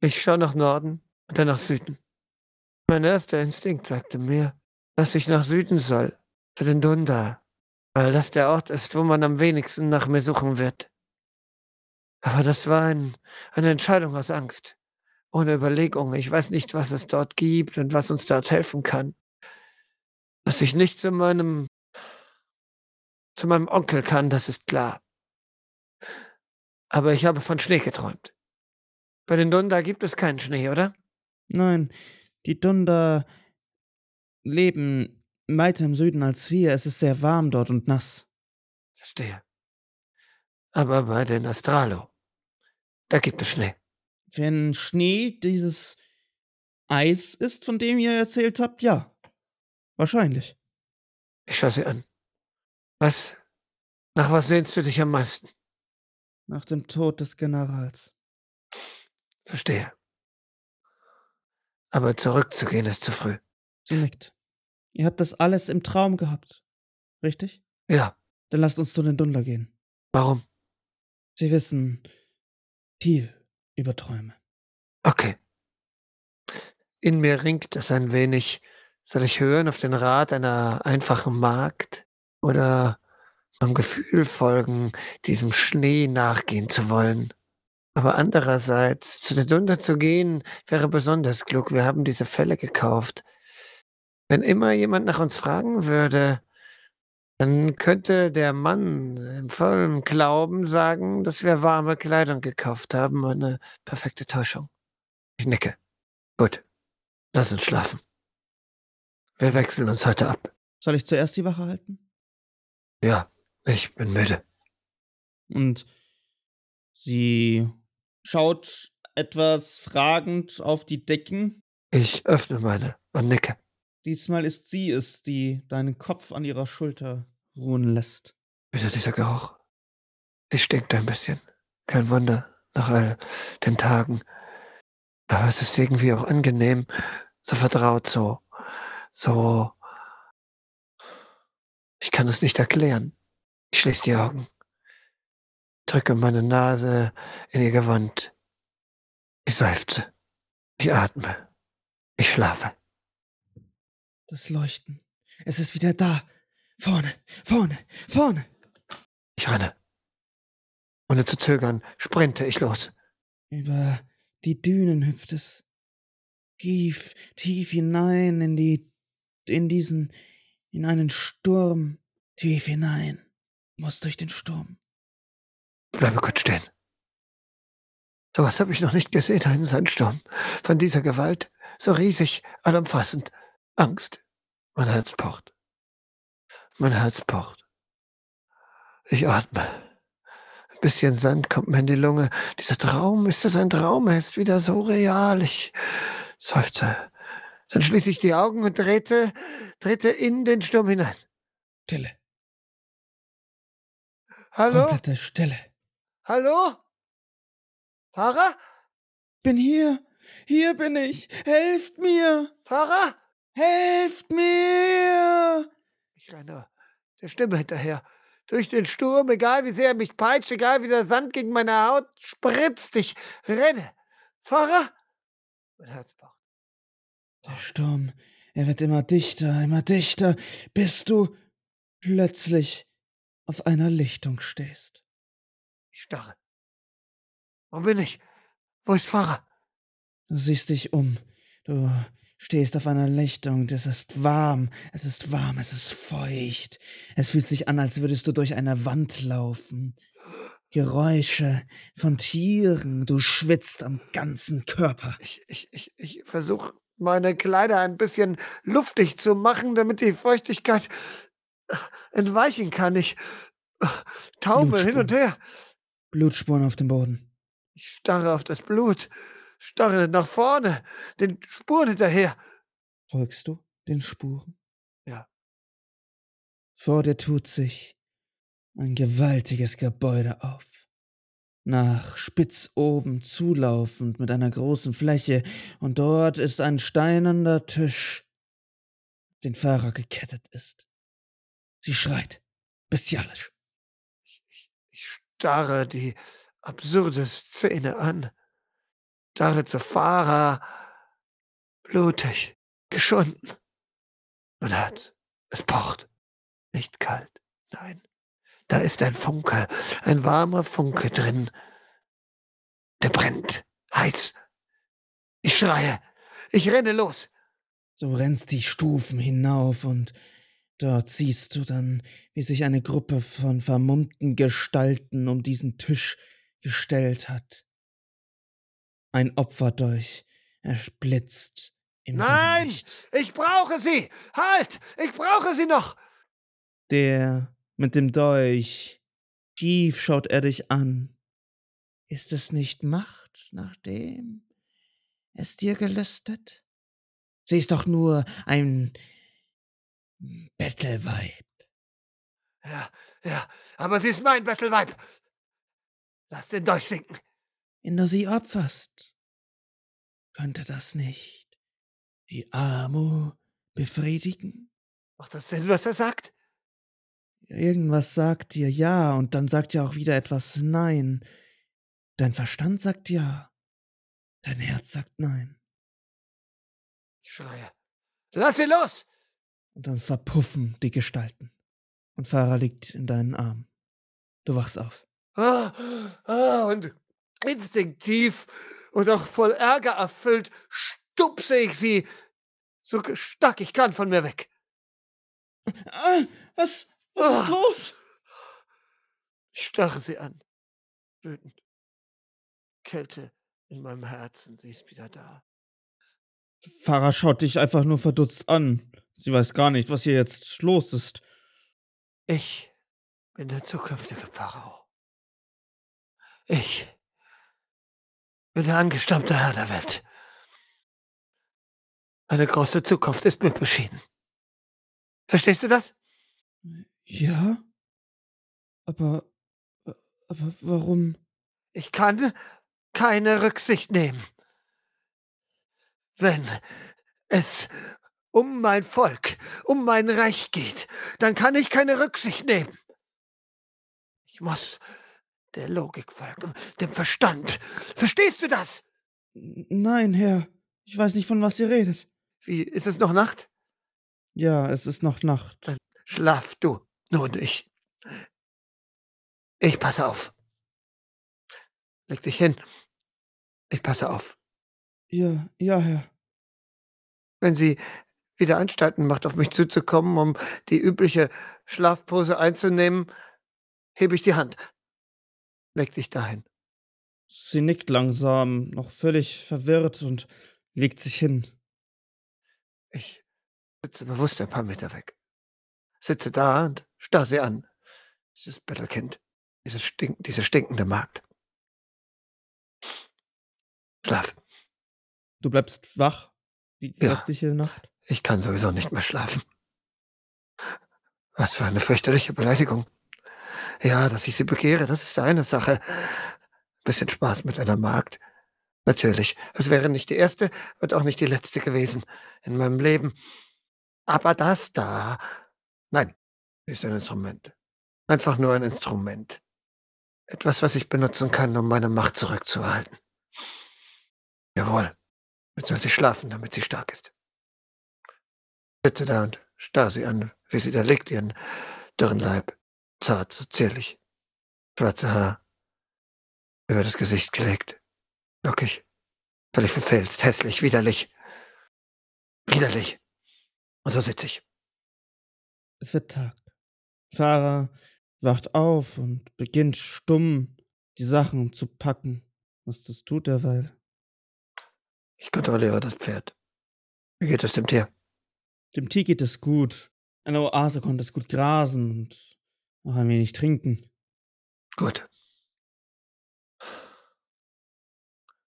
Ich schaue nach Norden und dann nach Süden. Mein erster Instinkt sagte mir, dass ich nach Süden soll, zu den Dunda, weil das der Ort ist, wo man am wenigsten nach mir suchen wird. Aber das war ein, eine Entscheidung aus Angst, ohne Überlegung. Ich weiß nicht, was es dort gibt und was uns dort helfen kann. Dass ich nicht zu meinem zu meinem Onkel kann, das ist klar. Aber ich habe von Schnee geträumt. Bei den Dunda gibt es keinen Schnee, oder? Nein, die Dunder leben weiter im Süden als wir. Es ist sehr warm dort und nass. Verstehe. Aber bei den Astralo, da gibt es Schnee. Wenn Schnee dieses Eis ist, von dem ihr erzählt habt, ja. Wahrscheinlich. Ich schaue sie an. Was? Nach was sehnst du dich am meisten? Nach dem Tod des Generals. Verstehe. Aber zurückzugehen ist zu früh. Sie nickt. Ihr habt das alles im Traum gehabt. Richtig? Ja. Dann lasst uns zu den Dunder gehen. Warum? Sie wissen viel über Träume. Okay. In mir ringt es ein wenig. Soll ich hören auf den Rat einer einfachen Magd oder am Gefühl folgen, diesem Schnee nachgehen zu wollen? Aber andererseits, zu den Dunder zu gehen, wäre besonders klug. Wir haben diese Fälle gekauft. Wenn immer jemand nach uns fragen würde, dann könnte der Mann im vollen Glauben sagen, dass wir warme Kleidung gekauft haben. Eine perfekte Täuschung. Ich nicke. Gut. Lass uns schlafen. Wir wechseln uns heute ab. Soll ich zuerst die Wache halten? Ja, ich bin müde. Und sie schaut etwas fragend auf die Decken. Ich öffne meine und nicke. Diesmal ist sie es, die deinen Kopf an ihrer Schulter ruhen lässt. Wieder dieser Geruch. Sie stinkt ein bisschen. Kein Wunder, nach all den Tagen. Aber es ist irgendwie auch angenehm, so vertraut, so, so. Ich kann es nicht erklären. Ich schließe die Augen, drücke meine Nase in ihr Gewand. Ich seufze. Ich atme. Ich schlafe. Das Leuchten. Es ist wieder da. Vorne, vorne, vorne. Ich renne. Ohne zu zögern, sprinte ich los. Über die Dünen hüpft es. Tief, tief hinein in die, in diesen, in einen Sturm. Tief hinein. Muss durch den Sturm. Bleibe kurz stehen. So was habe ich noch nicht gesehen, einen Sandsturm. Von dieser Gewalt, so riesig, allumfassend. Angst. Mein Herz pocht. Mein Herz pocht. Ich atme. Ein bisschen Sand kommt mir in die Lunge. Dieser Traum, ist es ein Traum? Er ist wieder so real. Ich seufze. Dann schließe ich die Augen und trete, trete in den Sturm hinein. Stille. Hallo? Komplette Stille. Hallo? Fahrer? Bin hier. Hier bin ich. Helft mir. Fahrer? Helft mir. Ich renne der Stimme hinterher. Durch den Sturm, egal wie sehr er mich peitscht, egal wie der Sand gegen meine Haut spritzt, ich renne. Fahrer? Mein Herz pocht. Der Sturm, er wird immer dichter, immer dichter, bis du. plötzlich auf einer Lichtung stehst. Ich starre. Wo bin ich? Wo ist Pfarrer? Du siehst dich um. Du stehst auf einer Lichtung. Es ist warm. Es ist warm. Es ist feucht. Es fühlt sich an, als würdest du durch eine Wand laufen. Geräusche von Tieren. Du schwitzt am ganzen Körper. Ich, ich, ich, ich versuche meine Kleider ein bisschen luftig zu machen, damit die Feuchtigkeit entweichen kann. Ich taube hin und her. Blutspuren auf dem Boden. Ich starre auf das Blut, starre nach vorne, den Spuren hinterher. Folgst du den Spuren? Ja. Vor dir tut sich ein gewaltiges Gebäude auf. Nach spitz oben zulaufend mit einer großen Fläche, und dort ist ein steinerner Tisch, den Fahrer gekettet ist. Sie schreit, bestialisch. Ich, ich, ich starre die absurde Szene an. Zu Fahrer, blutig, geschunden. Mein Herz, es pocht. Nicht kalt, nein. Da ist ein Funke, ein warmer Funke drin. Der brennt, heiß. Ich schreie, ich renne los. Du rennst die Stufen hinauf und dort siehst du dann, wie sich eine Gruppe von vermummten Gestalten um diesen Tisch gestellt hat. Ein Opferdolch erblitzt im Nein, Sonnenlicht. ich brauche sie! Halt! Ich brauche sie noch! Der mit dem Dolch. Schief schaut er dich an. Ist es nicht Macht, nachdem es dir gelüstet? Sie ist doch nur ein Bettelweib. Ja, ja, aber sie ist mein Bettelweib. Lass den Dolch sinken. Wenn du sie opferst, könnte das nicht die Amo befriedigen? Macht das Sinn, was er sagt? Irgendwas sagt dir ja und dann sagt ja auch wieder etwas nein. Dein Verstand sagt ja, dein Herz sagt nein. Ich schreie. Lass sie los! Und dann verpuffen die Gestalten. Und Farah liegt in deinen Armen. Du wachst auf. Ah, ah, und instinktiv und auch voll Ärger erfüllt stupse ich sie so stark ich kann von mir weg. Ah, was, was ist Ah. los? Ich starre sie an. Wütend. Kälte in meinem Herzen, sie ist wieder da. Farah schaut dich einfach nur verdutzt an. Sie weiß gar nicht, was hier jetzt los ist. Ich bin der zukünftige Pharao. Ich bin der angestammte Herr der Welt. Eine große Zukunft ist mir beschieden. Verstehst du das? Ja? Aber, aber warum? Ich kann keine Rücksicht nehmen. Wenn es um mein Volk, um mein Reich geht, dann kann ich keine Rücksicht nehmen. Ich muss der Logik folgen, dem Verstand. Verstehst du das? Nein, Herr. Ich weiß nicht, von was ihr redet. Wie, ist es noch Nacht? Ja, es ist noch Nacht. Schlaf du, nun ich. Ich passe auf. Leg dich hin. Ich passe auf. Ja, ja, Herr. Wenn sie wieder Anstalten macht, auf mich zuzukommen, um die übliche Schlafpose einzunehmen, hebe ich die Hand. Leg dich dahin. Sie nickt langsam, noch völlig verwirrt und legt sich hin. Ich sitze bewusst ein paar Meter weg. Sitze da und starr sie an. Dieses Bettelkind. Dieses stink diese stinkende Magd. Schlaf. Du bleibst wach die Ja. restliche Nacht? Ich kann sowieso nicht mehr schlafen. Was für eine fürchterliche Beleidigung. Ja, dass ich sie begehre, das ist eine Sache. Bisschen Spaß mit einer Magd. Natürlich, es wäre nicht die erste und auch nicht die letzte gewesen in meinem Leben. Aber das da, nein, ist ein Instrument. Einfach nur ein Instrument. Etwas, was ich benutzen kann, um meine Macht zurückzuhalten. Jawohl, jetzt soll sie schlafen, damit sie stark ist sitze da und starr sie an, wie sie da liegt, ihren dürren Leib, zart, so zierlich. Schwarze Haar, über das Gesicht gelegt, lockig, völlig verfilzt, hässlich, widerlich. Widerlich. Und so sitze ich. Es wird Tag. Farah wacht auf und beginnt stumm die Sachen zu packen. Was das tut derweil. Ich kontrolliere das Pferd. Wie geht es dem Tier? Dem Tier geht es gut. Eine Oase konnte es gut grasen und noch ein wenig trinken. Gut.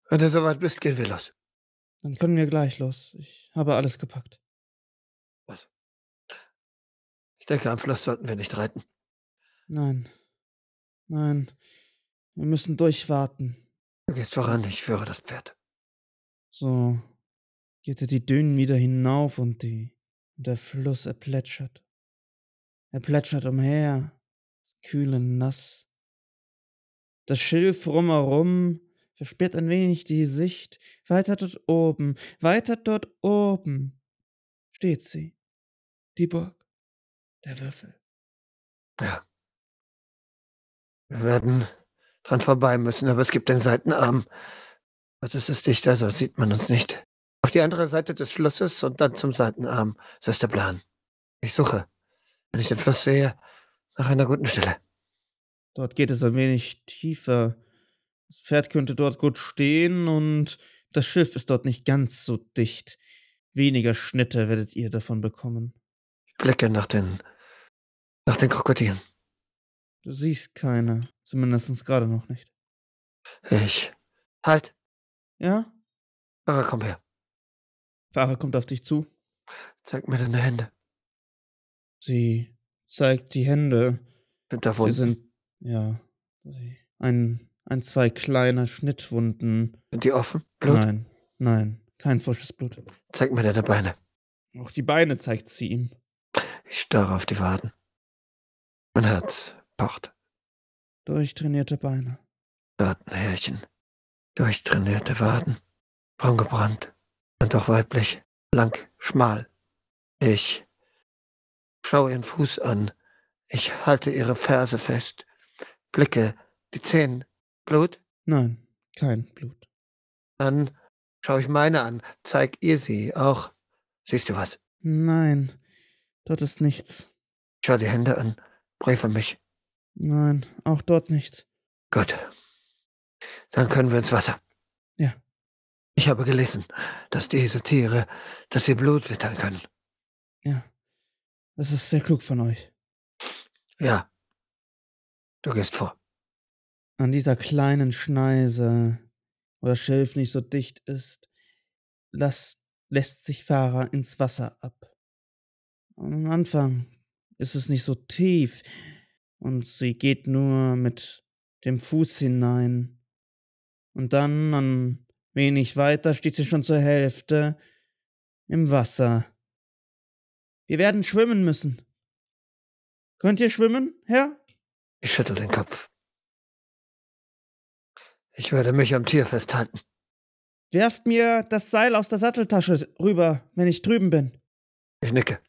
Wenn du soweit bist, gehen wir los. Dann können wir gleich los. Ich habe alles gepackt. Was? Ich denke, am Fluss sollten wir nicht reiten. Nein. Nein. Wir müssen durchwarten. Du gehst voran, ich führe das Pferd. So geht er die Dünen wieder hinauf und die und der Fluss er plätschert. Er plätschert umher, kühle Nass. Das Schilf rumherum versperrt ein wenig die Sicht. Weiter dort oben, weiter dort oben steht sie. Die Burg. Der Würfel. Ja. Wir werden dran vorbei müssen, aber es gibt den Seitenarm. Also es ist dichter, so sieht man uns nicht. Auf die andere Seite des Flusses und dann zum Seitenarm. Das ist der Plan. Ich suche, wenn ich den Fluss sehe, nach einer guten Stelle. Dort geht es ein wenig tiefer. Das Pferd könnte dort gut stehen und das Schiff ist dort nicht ganz so dicht. Weniger Schnitte werdet ihr davon bekommen. Ich blicke nach den, nach den Krokodilen. Du siehst keine, zumindest gerade noch nicht. Ich. Halt! Ja? Fahrer, komm her. Fahrer kommt auf dich zu. Zeig mir deine Hände. Sie zeigt die Hände. Sind da Wunden? sind, ja, ein, ein, zwei kleine Schnittwunden. Sind die offen? Blut? Nein, nein, kein frisches Blut. Zeig mir deine Beine. Auch die Beine zeigt sie ihm. Ich starre auf die Waden. Mein Herz pocht. Durchtrainierte Beine. Datenhärchen. Durchtrainierte Waden. Braun gebrannt. Und doch weiblich. Lang, schmal. Ich schaue ihren Fuß an. Ich halte ihre Ferse fest. Blicke die Zehen. Blut? Nein, kein Blut. Dann schaue ich meine an. Zeig ihr sie auch. Siehst du was? Nein, dort ist nichts. Schau die Hände an. Prüfe mich. Nein, auch dort nichts. Gut. Dann können wir ins Wasser. Ja. Ich habe gelesen, dass diese Tiere, dass sie Blut wittern können. Ja. Das ist sehr klug von euch. Ja. Du gehst vor. An dieser kleinen Schneise, wo das Schilf nicht so dicht ist, lässt, lässt sich Fahrer ins Wasser ab. Am Anfang ist es nicht so tief und sie geht nur mit dem Fuß hinein. Und dann, ein wenig weiter, steht sie schon zur Hälfte im Wasser. Wir werden schwimmen müssen. Könnt ihr schwimmen, Herr? Ich schüttel den Kopf. Ich werde mich am Tier festhalten. Werft mir das Seil aus der Satteltasche rüber, wenn ich drüben bin. Ich nicke.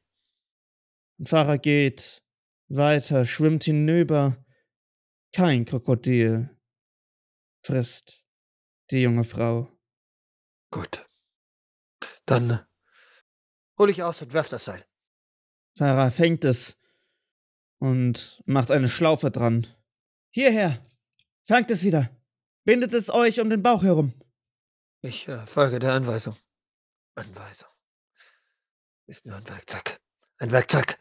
Und Fahrer geht weiter, schwimmt hinüber. Kein Krokodil frisst die junge Frau. Gut. Dann hol ich aus und werf das Seil. Fahrer fängt es und macht eine Schlaufe dran. Hierher! Fangt es wieder! Bindet es euch um den Bauch herum. Ich äh, folge der Anweisung. Anweisung. Ist nur ein Werkzeug. Ein Werkzeug.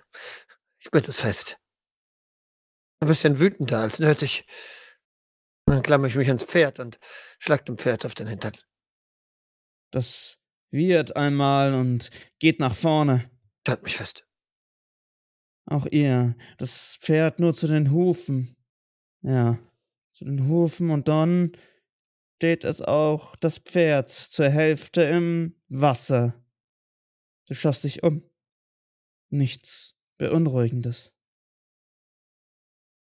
Ich bind es fest. Ein bisschen wütender als nötig. Dann klammere ich mich ans Pferd und schlag dem Pferd auf den Hintern. Das wird einmal und geht nach vorne. Halt mich fest. Auch ihr. Das Pferd nur zu den Hufen. Ja, zu den Hufen und dann steht es auch das Pferd zur Hälfte im Wasser. Du schaust dich um. Nichts Beunruhigendes.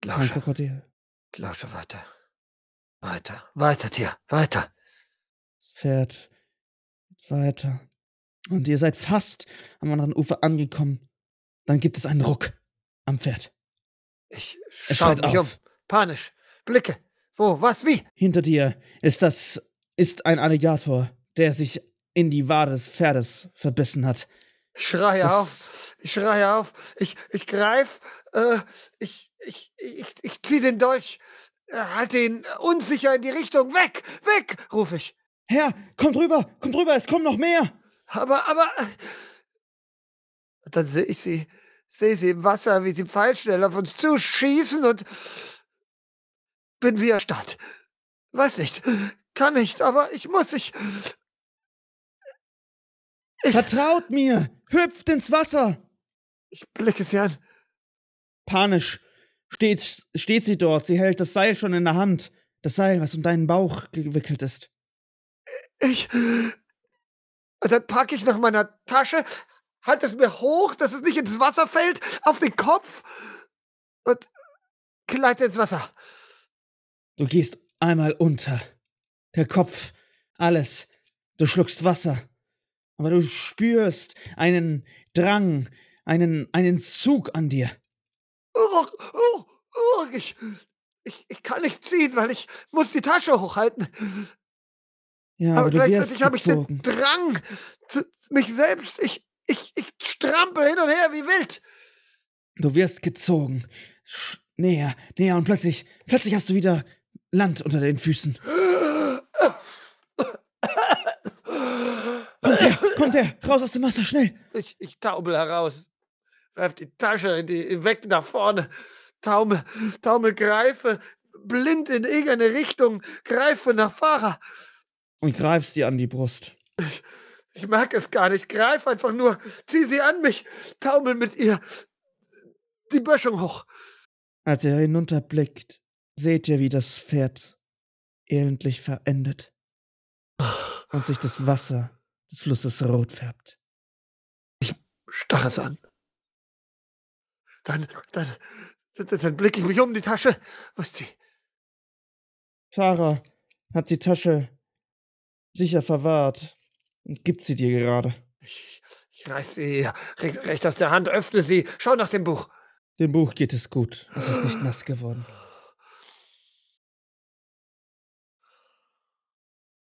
Kein Lausche. Krokodil. Lausche weiter. Weiter. Weiter, Tier. Weiter. Das Pferd geht weiter. Und ihr seid fast am anderen Ufer angekommen. Dann gibt es einen Ruck am Pferd. Ich schaue schreit mich um. auf. Panisch. Blicke. Wo? Was? Wie? Hinter dir ist das ist ein Alligator, der sich in die Wade des Pferdes verbissen hat. Ich schreie Das- auf. Ich schreie auf. Ich, ich greif. Äh, ich, ich, ich, ich zieh den Dolch. Äh, Halte ihn unsicher in die Richtung. Weg! Weg! rufe ich. Herr, kommt rüber, kommt rüber, es kommen noch mehr. Aber, aber. Und dann sehe ich sie, sehe sie im Wasser, wie sie pfeilschnell auf uns zuschießen und bin wie erstarrt. Weiß nicht, kann nicht, aber ich muss, ich. Ich, Vertraut mir, hüpft ins Wasser. ich blicke sie an. Panisch steht, steht sie dort, sie hält das Seil schon in der Hand. Das Seil, was um deinen Bauch gewickelt ist. Ich. Und dann packe ich nach meiner Tasche, halte es mir hoch, dass es nicht ins Wasser fällt, auf den Kopf und gleite ins Wasser. Du gehst einmal unter. Der Kopf, alles. Du schluckst Wasser. Aber du spürst einen Drang, einen, einen Zug an dir. Oh, oh, oh, ich, ich, ich kann nicht ziehen, weil ich muss die Tasche hochhalten. Ja, Aber aber du gleichzeitig habe ich den. Drang, zu, mich selbst, ich, ich, ich strampel hin und her wie wild. Du wirst gezogen. Sch näher, näher und plötzlich, plötzlich hast du wieder Land unter den Füßen. Kommt her, kommt her, raus aus dem Wasser, schnell. Ich, ich taumel heraus, werf die Tasche in die, weg nach vorne, taumel, taumel, greife, blind in irgendeine Richtung, greife nach Fahrer. Und greifst dir an die Brust. Ich merke es gar nicht, greif einfach nur, zieh sie an mich, taumel mit ihr die Böschung hoch. Als ihr hinunterblickt, seht ihr, wie das Pferd elendlich verendet und sich das Wasser des Flusses rot färbt. starre es an. Dann, dann, dann, dann blicke ich mich um die Tasche. Wo ist sie? Fahrer hat die Tasche sicher verwahrt und gibt sie dir gerade. Ich, ich reiß sie recht, recht aus der Hand, öffne sie, schau nach dem Buch. Dem Buch geht es gut. Es ist nicht nass geworden.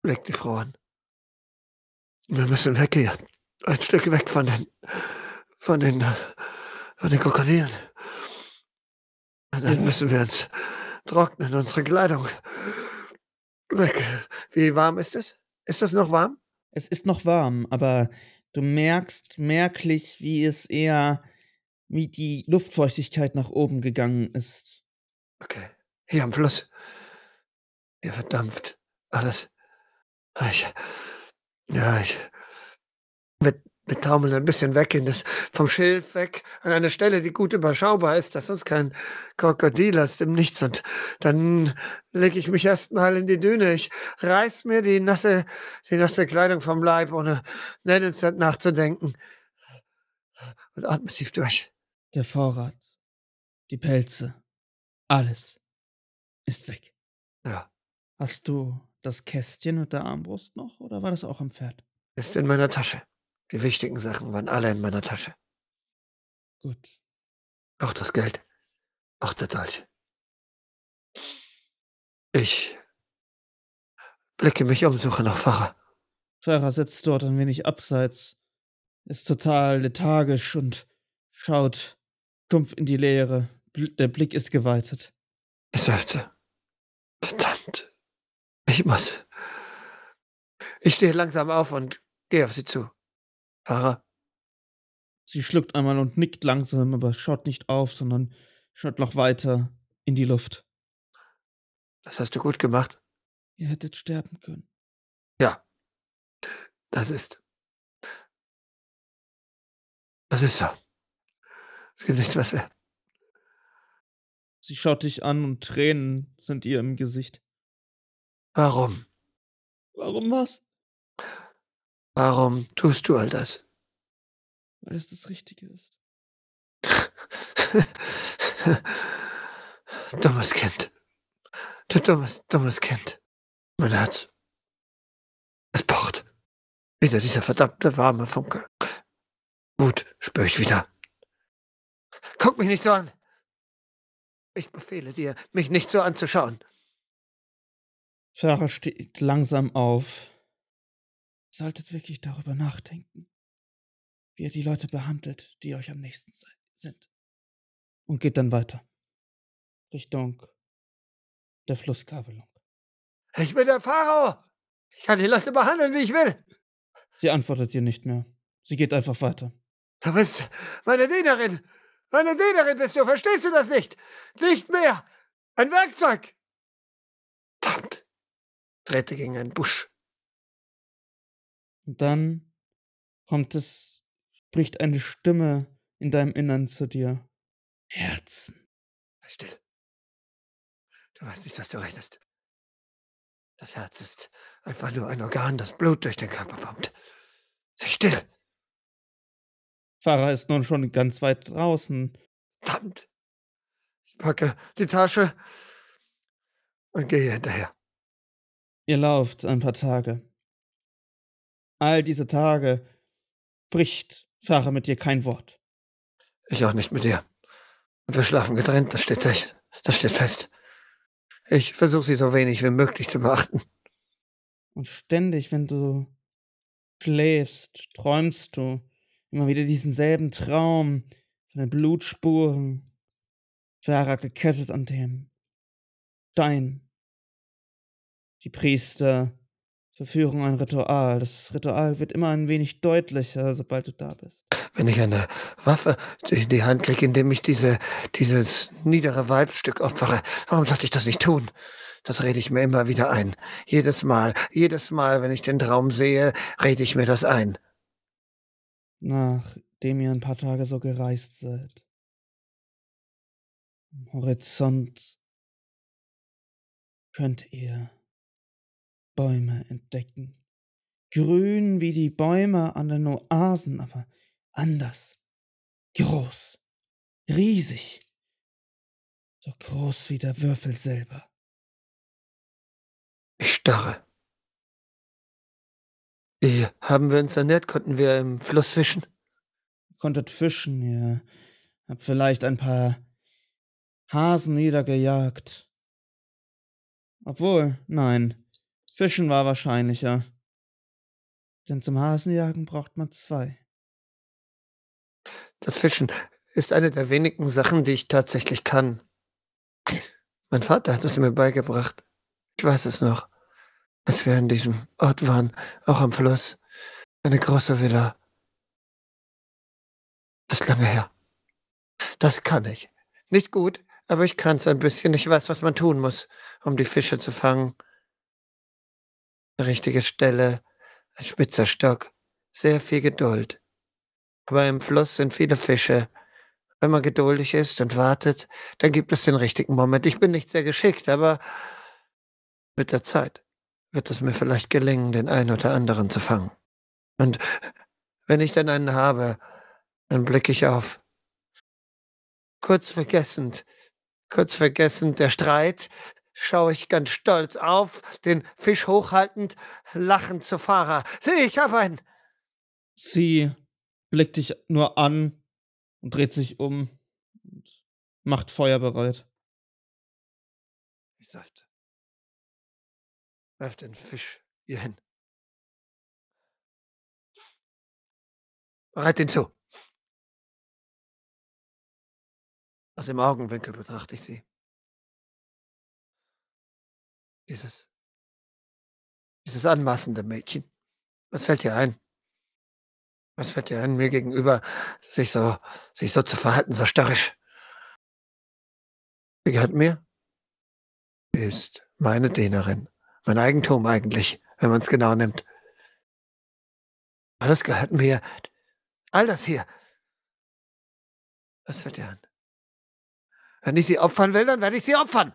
Blick die Frau an. Wir müssen weg hier. Ein Stück weg von den, von den, von den Krokodilen. Und dann müssen wir uns trocknen, unsere Kleidung. Weg. Wie warm ist es? Ist das noch warm? Es ist noch warm, aber du merkst merklich, wie es eher, wie die Luftfeuchtigkeit nach oben gegangen ist. Okay. Hier am Fluss. Hier verdampft alles. Ich, ja, ich, wir, wir taumeln ein bisschen weg in das, vom Schilf weg, an eine Stelle, die gut überschaubar ist, dass uns kein Krokodil aus dem Nichts und dann lege ich mich erstmal in die Düne. Ich reiß mir die nasse, die nasse Kleidung vom Leib, ohne nennenswert nachzudenken. Und atme tief durch. Der Vorrat, die Pelze, alles ist weg. Ja, Hast du das Kästchen mit der Armbrust noch oder war das auch am Pferd? ist in meiner Tasche. Die wichtigen Sachen waren alle in meiner Tasche. Gut. Auch das Geld. Auch der Dolch. Ich blicke mich um, suche nach Pfarrer. Pfarrer sitzt dort ein wenig abseits, ist total lethargisch und schaut stumpf in die Leere. Der Blick ist geweitet. Ich seufze. Verdammt. Ich muss. Ich stehe langsam auf und gehe auf sie zu. Pfarrer, Sie schluckt einmal und nickt langsam, aber schaut nicht auf, sondern schaut noch weiter in die Luft. das hast du gut gemacht. Ihr hättet sterben können. Ja. Das ist. Das ist so. Es gibt nichts, was wir. Sie schaut dich an und Tränen sind ihr im Gesicht. Warum? Warum was? Warum tust du all das? Weil es das Richtige ist. dummes Kind. Du dummes, dummes Kind. Mein Herz. Es pocht. Wieder dieser verdammte warme Funke. Wut spür ich wieder. Guck mich nicht so an. Ich befehle dir, mich nicht so anzuschauen. Farah steht langsam auf. Ihr solltet wirklich darüber nachdenken, wie ihr die Leute behandelt, die euch am nächsten sind. Und geht dann weiter. Richtung der Flusskabelung. Ich bin der Pharao. Ich kann die Leute behandeln, wie ich will. Sie antwortet ihr nicht mehr. Sie geht einfach weiter. Du bist meine Dienerin. Meine Dienerin bist du, verstehst du das nicht? Nicht mehr! Ein Werkzeug! Verdammt! Trete gegen einen Busch. Und dann kommt es, spricht eine Stimme in deinem Innern zu dir. Herzen. Sei still. Du weißt nicht, was du redest. Das Herz ist einfach nur ein Organ, das Blut durch den Körper pumpt. Sei still. Fahrer ist nun schon ganz weit draußen. Verdammt! Ich packe die Tasche und gehe hinterher. Ihr lauft ein paar Tage. All diese Tage spricht Fahrer mit dir kein Wort. Ich auch nicht mit dir. Und wir schlafen getrennt, das steht sich. Das steht fest. Ich versuche sie so wenig wie möglich zu beachten. Und ständig, wenn du schläfst, träumst du immer wieder diesen selben Traum von den Blutspuren. Farah gekettet an dem Stein. Die Priester verführen ein Ritual. Das Ritual wird immer ein wenig deutlicher, sobald du da bist. Wenn ich eine Waffe in die Hand kriege, indem ich diese, dieses niedere Weibstück opfere, warum sollte ich das nicht tun? Das rede ich mir immer wieder ein. Jedes Mal, jedes Mal, wenn ich den Traum sehe, rede ich mir das ein nachdem ihr ein paar Tage so gereist seid. Am Horizont könnt ihr Bäume entdecken. Grün wie die Bäume an den Oasen, aber anders. Groß. Riesig. So groß wie der Würfel selber. Ich starre. Wie haben wir uns ernährt? Konnten wir im Fluss fischen? Konntet fischen, ja. Hab vielleicht ein paar Hasen niedergejagt. Obwohl, nein. Fischen war wahrscheinlicher. Denn zum Hasenjagen braucht man zwei. Das Fischen ist eine der wenigen Sachen, die ich tatsächlich kann. Mein Vater hat es mir beigebracht. Ich weiß es noch als wir in diesem Ort waren, auch am Fluss. Eine große Villa. Das ist lange her. Das kann ich. Nicht gut, aber ich kann es ein bisschen. Ich weiß, was man tun muss, um die Fische zu fangen. Richtige Stelle, ein spitzer Stock, sehr viel Geduld. Aber im Fluss sind viele Fische. Wenn man geduldig ist und wartet, dann gibt es den richtigen Moment. Ich bin nicht sehr geschickt, aber mit der Zeit wird es mir vielleicht gelingen, den einen oder anderen zu fangen. Und wenn ich dann einen habe, dann blicke ich auf. Kurz vergessend, kurz vergessend der Streit, schaue ich ganz stolz auf, den Fisch hochhaltend, lachend zu Fahrer. Sieh, ich habe einen. Sie blickt dich nur an und dreht sich um und macht Feuer bereit. Ich seufze. Werf den Fisch hier hin. Bereit ihn zu. Aus dem Augenwinkel betrachte ich sie. Dieses, dieses anmaßende Mädchen. Was fällt dir ein? Was fällt dir ein, mir gegenüber sich so, sich so zu verhalten, so störrisch? Sie gehört mir. Sie ist meine Dienerin. Mein Eigentum eigentlich, wenn man es genau nimmt. Alles gehört mir. All das hier. Was wird dir an? Wenn ich sie opfern will, dann werde ich sie opfern.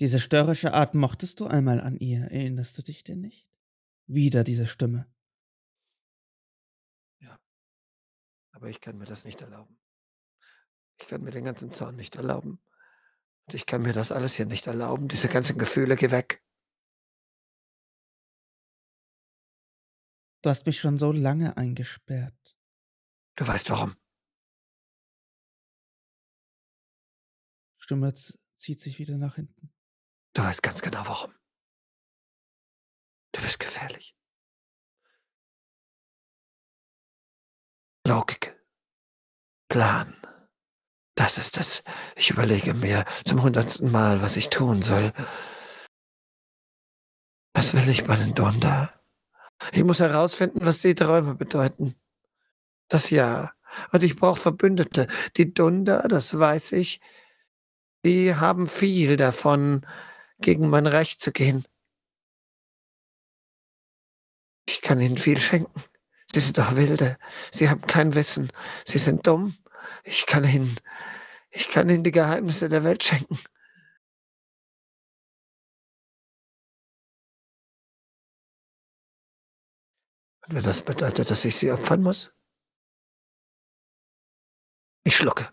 Diese störrische Art mochtest du einmal an ihr, erinnerst du dich denn nicht? Wieder diese Stimme. Ja. Aber ich kann mir das nicht erlauben. Ich kann mir den ganzen Zorn nicht erlauben. Und ich kann mir das alles hier nicht erlauben. Diese ganzen Gefühle, geh weg. Du hast mich schon so lange eingesperrt. Du weißt warum. Stimme zieht sich wieder nach hinten. Du weißt ganz genau warum. Du bist gefährlich. Logik. Plan. Das ist es. Ich überlege mir zum hundertsten Mal, was ich tun soll. Was will ich bei den Donder? Ich muss herausfinden, was die Träume bedeuten. Das Ja. Und ich brauche Verbündete. Die Dunder, das weiß ich, die haben viel davon, gegen mein Recht zu gehen. Ich kann ihnen viel schenken. Sie sind doch Wilde. Sie haben kein Wissen. Sie sind dumm. Ich kann ihnen, ich kann ihnen die Geheimnisse der Welt schenken. Und wenn das bedeutet, dass ich sie opfern muss? Ich schlucke.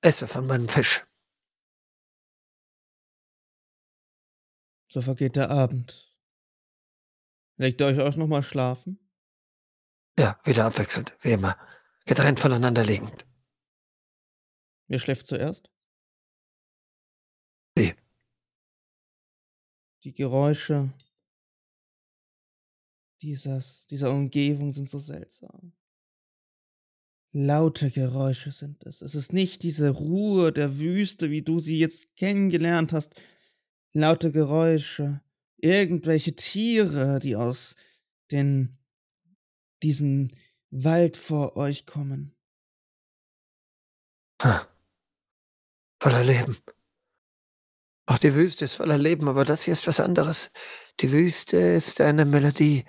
Esse von meinem Fisch. So vergeht der Abend. Legt ihr euch auch nochmal schlafen? Ja, wieder abwechselnd, wie immer. Getrennt voneinander liegend. Wer schläft zuerst? Sie. Die Geräusche dieses, dieser Umgebung sind so seltsam. Laute Geräusche sind es. Es ist nicht diese Ruhe der Wüste, wie du sie jetzt kennengelernt hast. Laute Geräusche, irgendwelche Tiere, die aus den, diesen Wald vor euch kommen. Ha. Voller Leben. Auch die Wüste ist voller Leben, aber das hier ist was anderes. Die Wüste ist eine Melodie,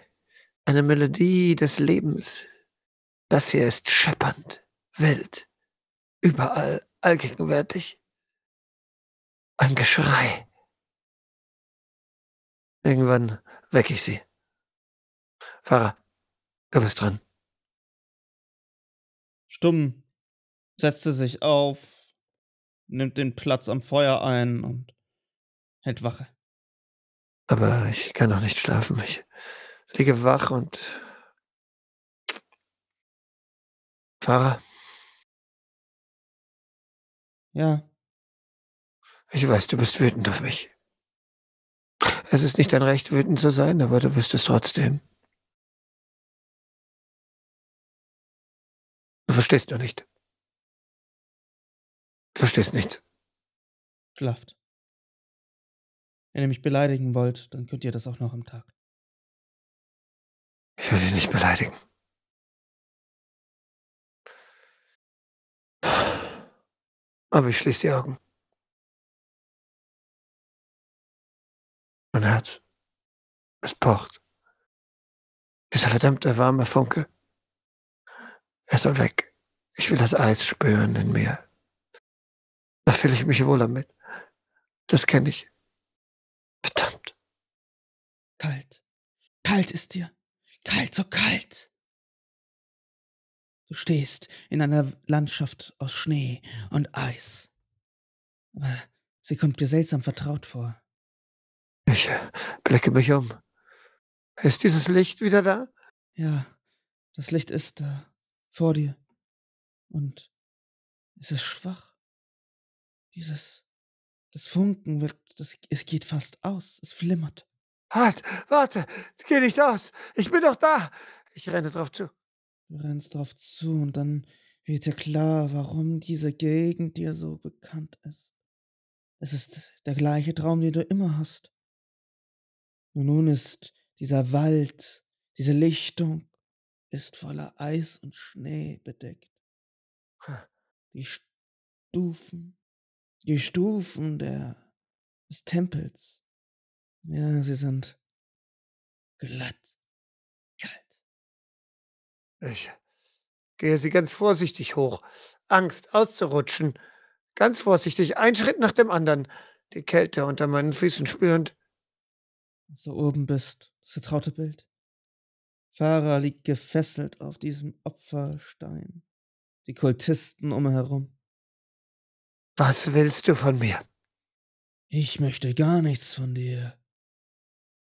eine Melodie des Lebens. Das hier ist scheppernd, wild, überall, allgegenwärtig. Ein Geschrei. Irgendwann weck ich sie. Fahrer, du bist dran. Stumm setzte sich auf, nimmt den Platz am Feuer ein und hält Wache. Aber ich kann noch nicht schlafen. Ich liege wach und Fahrer? Ja. Ich weiß, du bist wütend auf mich. Es ist nicht dein Recht, wütend zu sein, aber du bist es trotzdem. Du verstehst nur nicht. Du verstehst nichts. Schlaft. Wenn ihr mich beleidigen wollt, dann könnt ihr das auch noch am Tag. Ich will dich nicht beleidigen. Aber ich schließe die Augen. Mein Herz. Es pocht. Dieser verdammte warme Funke. Er soll weg. Ich will das Eis spüren in mir. Da fühle ich mich wohl damit. Das kenne ich. Verdammt. Kalt. Kalt ist dir. Kalt, so kalt. Du stehst in einer Landschaft aus Schnee und Eis. Aber sie kommt dir seltsam vertraut vor. Ich blicke mich um. Ist dieses Licht wieder da? Ja, das Licht ist da, vor dir. Und es ist schwach. Dieses, das Funken wird, das, es geht fast aus, es flimmert. Halt, warte, geh nicht aus. Ich bin doch da. Ich renne drauf zu. Du rennst drauf zu und dann wird dir klar, warum diese Gegend dir so bekannt ist. Es ist der gleiche Traum, den du immer hast. Und nun ist dieser Wald, diese Lichtung, ist voller Eis und Schnee bedeckt. Die Stufen, die Stufen der, des Tempels, ja, sie sind glatt ich gehe sie ganz vorsichtig hoch. Angst, auszurutschen. Ganz vorsichtig, ein Schritt nach dem anderen. Die Kälte unter meinen Füßen spürend. Als du oben bist, das vertraute Bild. Farah liegt gefesselt auf diesem Opferstein. Die Kultisten um herum. Was willst du von mir? Ich möchte gar nichts von dir.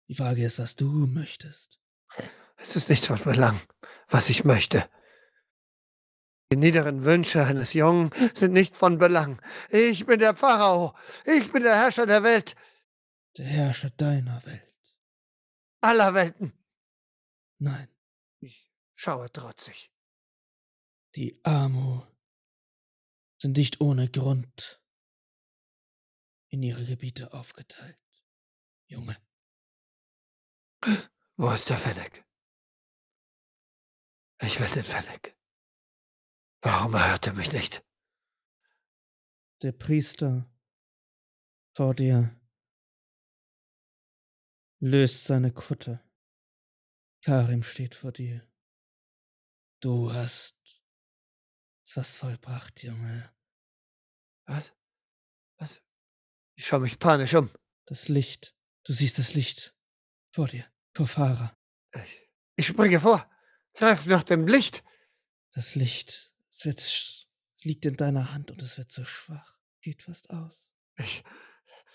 Die Frage ist, was du möchtest. Es ist nicht von Belang, was ich möchte. Die niederen Wünsche eines Jungen sind nicht von Belang. Ich bin der Pharao. Ich bin der Herrscher der Welt. Der Herrscher deiner Welt. Aller Welten. Nein. Ich schaue trotzig. Die Amu sind nicht ohne Grund in ihre Gebiete aufgeteilt. Junge. Wo ist der Fennec? Ich will den Fennec. Warum erhört er mich nicht? Der Priester vor dir löst seine Kutte. Karim steht vor dir. Du hast was vollbracht, Junge. Was? Was? Ich schaue mich panisch um. Das Licht. Du siehst das Licht. Vor dir. Vor Fahrer. Ich, ich springe vor. Greif nach dem Licht. Das Licht. Es, wird, liegt in deiner Hand und es wird so schwach. Geht fast aus. Ich,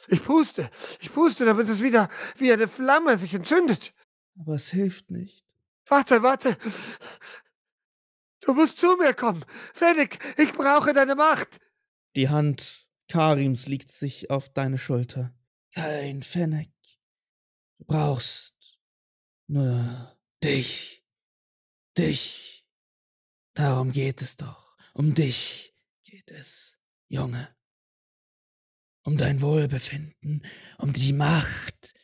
ich puste. Ich puste, damit es wieder wie eine Flamme sich entzündet. Aber es hilft nicht. Warte, warte. Du musst zu mir kommen. Fennec, ich brauche deine Macht. Die Hand Karims liegt sich auf deine Schulter. Kein Fennec. Du brauchst nur dich. Dich. Darum geht es doch. Um dich geht es, Junge. Um dein Wohlbefinden, um die Macht,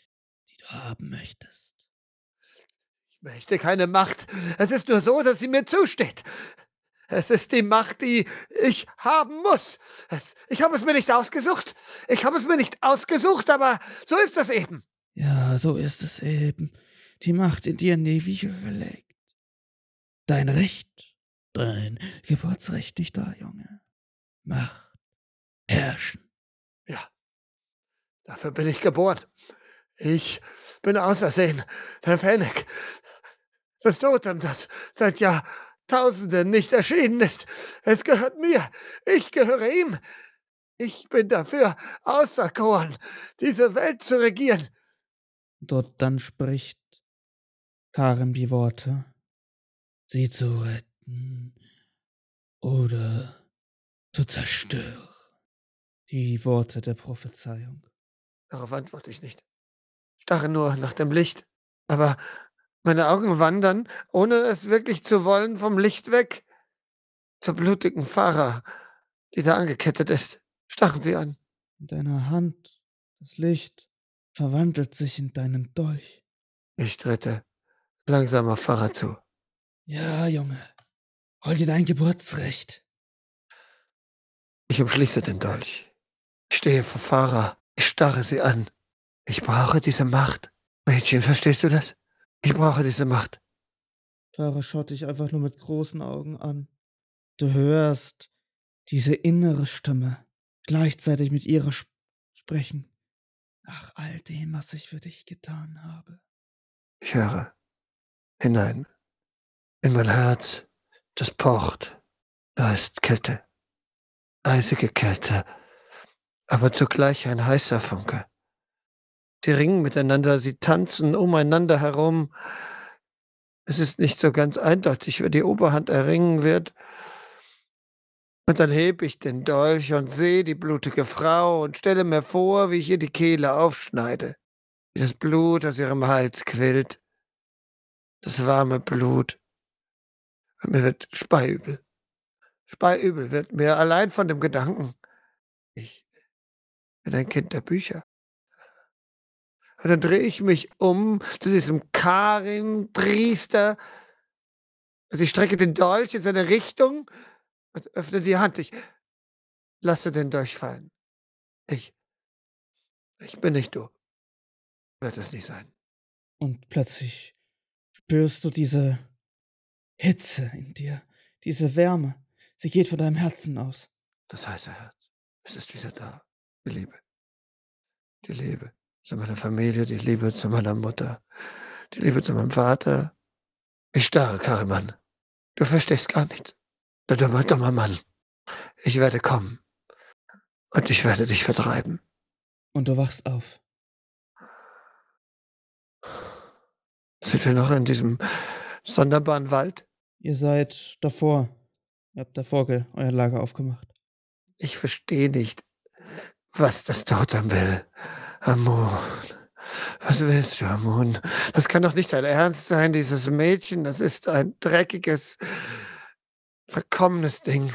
die du haben möchtest. Ich möchte keine Macht. Es ist nur so, dass sie mir zusteht. Es ist die Macht, die ich haben muss. Es, ich habe es mir nicht ausgesucht. Ich habe es mir nicht ausgesucht, aber so ist es eben. Ja, so ist es eben. Die Macht in dir Wiege gelegt. Dein Recht, dein Geburtsrecht nicht da, Junge. Macht, herrschen. Dafür bin ich geboren. Ich bin außersehen, der Fennec, das Totem, das seit Jahrtausenden nicht erschienen ist. Es gehört mir. Ich gehöre ihm. Ich bin dafür auserkoren, diese Welt zu regieren. Dort dann spricht Karen die Worte, sie zu retten oder zu zerstören. Die Worte der Prophezeiung. Darauf antworte ich nicht. Starre nur nach dem Licht. Aber meine Augen wandern, ohne es wirklich zu wollen, vom Licht weg zur blutigen Fahrer, die da angekettet ist. Stachen sie an. In deiner Hand, das Licht, verwandelt sich in deinen Dolch. Ich trete langsam auf Farah zu. Ja, Junge. Hol dir dein Geburtsrecht. Ich umschließe den Dolch. Ich stehe vor Farah. Ich starre sie an. Ich brauche diese Macht. Mädchen, verstehst du das? Ich brauche diese Macht. Farah schaut dich einfach nur mit großen Augen an. Du hörst diese innere Stimme gleichzeitig mit ihrer sp sprechen. Nach all dem, was ich für dich getan habe. Ich höre hinein in mein Herz, das pocht. Da ist Kälte, eisige Kälte, aber zugleich ein heißer Funke. Sie ringen miteinander, sie tanzen umeinander herum. Es ist nicht so ganz eindeutig, wer die Oberhand erringen wird. Und dann heb ich den Dolch und sehe die blutige Frau und stelle mir vor, wie ich ihr die Kehle aufschneide, wie das Blut aus ihrem Hals quillt, das warme Blut. Und mir wird speiübel. Speiübel wird mir allein von dem Gedanken. Ich bin ein Kind der Bücher. Und dann drehe ich mich um zu diesem Karim-Priester und ich strecke den Dolch in seine Richtung und öffne die Hand. Ich lasse den Dolch fallen. Ich, ich bin nicht du. Wird es nicht sein. Und plötzlich spürst du diese Hitze in dir, diese Wärme. Sie geht von deinem Herzen aus. Das heiße Herz. Es ist wieder da. Die Liebe. Die Liebe zu meiner Familie, die Liebe zu meiner Mutter, die Liebe zu meinem Vater. Ich starre, Kariman. Du verstehst gar nichts. Du dummer, dummer Mann. Ich werde kommen. Und ich werde dich vertreiben. Und du wachst auf. Sind wir noch in diesem sonderbaren Wald? Ihr seid davor, Ihr habt davor euer Lager aufgemacht. Ich verstehe nicht, was das Totem will. Amon. Was willst du, Amon? Das kann doch nicht dein Ernst sein, dieses Mädchen. Das ist ein dreckiges, verkommenes Ding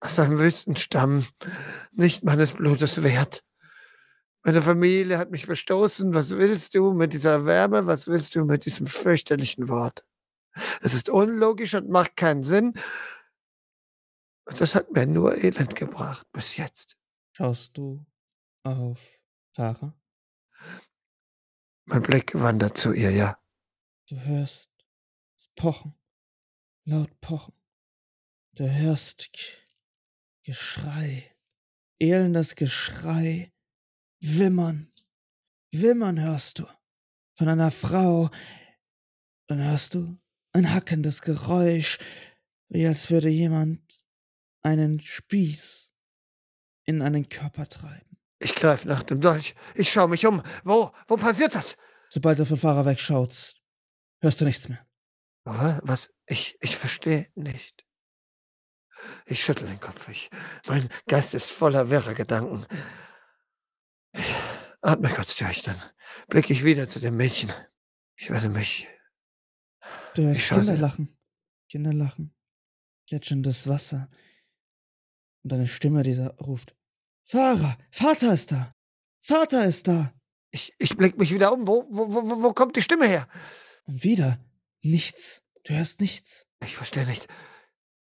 aus einem Wüstenstamm, nicht meines Blutes wert. Meine Familie hat mich verstoßen. Was willst du mit dieser Wärme? Was willst du mit diesem fürchterlichen Wort? Es ist unlogisch und macht keinen Sinn. Und das hat mir nur Elend gebracht bis jetzt. Schaust du auf Farah? Mein Blick wandert zu ihr, ja. Du hörst es pochen, laut pochen. Du hörst G Geschrei, elendes Geschrei, Wimmern, Wimmern hörst du von einer Frau. Dann hörst du ein hackendes Geräusch, wie als würde jemand einen Spieß in einen Körper treiben. Ich greife nach dem Dolch. Ich schaue mich um. Wo? Wo passiert das? Sobald du von Farah wegschaust, hörst du nichts mehr. Wa- Was? Ich, ich verstehe nicht. Ich schüttel den Kopf. Ich, mein Geist ist voller wirrer Gedanken. Ich atme kurz durch, dann blicke ich wieder zu dem Mädchen. Ich werde mich. Du hörst Kinder lachen. Kinder lachen. Plätscherndes Wasser. Und eine Stimme, die sa- ruft. Fahrer! Vater ist da! Vater ist da! Ich, ich blicke mich wieder um. Wo, wo, wo, wo- kommt die Stimme her? Und wieder nichts. Du hörst nichts. Ich verstehe nicht.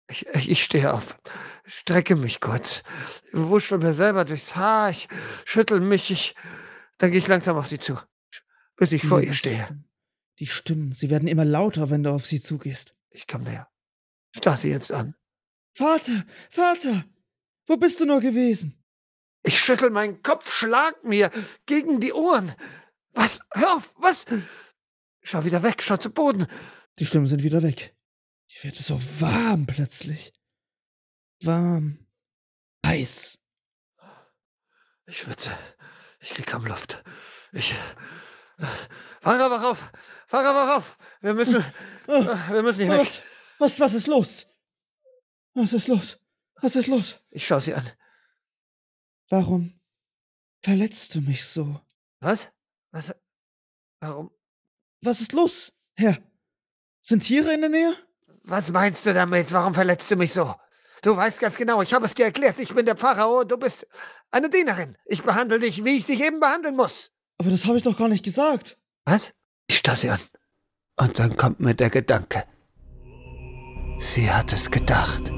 Ich, ich, ich stehe auf, strecke mich kurz, wuschel mir selber durchs Haar, ich schüttel mich, ich, dann gehe ich langsam auf sie zu, bis ich vor Wieder ihr die stehe. Stimmen. Die Stimmen, sie werden immer lauter, wenn du auf sie zugehst. Ich komme näher. Starr sie jetzt an. Vater! Vater! Wo bist du nur gewesen? Ich schüttel meinen Kopf, schlag mir gegen die Ohren. Was? Hör auf! Was? Schau wieder weg, schau zu Boden. Die Stimmen sind wieder weg. Hier wird es so warm plötzlich. Warm. Heiß. Ich schwitze. Ich krieg kaum Luft. Ich. Fahrer, wach auf! Fahrer, wach auf! Wir müssen. Oh, Wir müssen hier weg. was, was, was ist los? Was ist los? Was ist los? Ich schau sie an. Warum verletzt du mich so? Was? Was? Warum? Was ist los, Herr? Sind Tiere in der Nähe? Was meinst du damit? Warum verletzt du mich so? Du weißt ganz genau, ich habe es dir erklärt, ich bin der Pharao, du bist eine Dienerin. Ich behandle dich, wie ich dich eben behandeln muss. Aber das habe ich doch gar nicht gesagt. Was? Ich starr sie an. Und dann kommt mir der Gedanke. Sie hat es gedacht.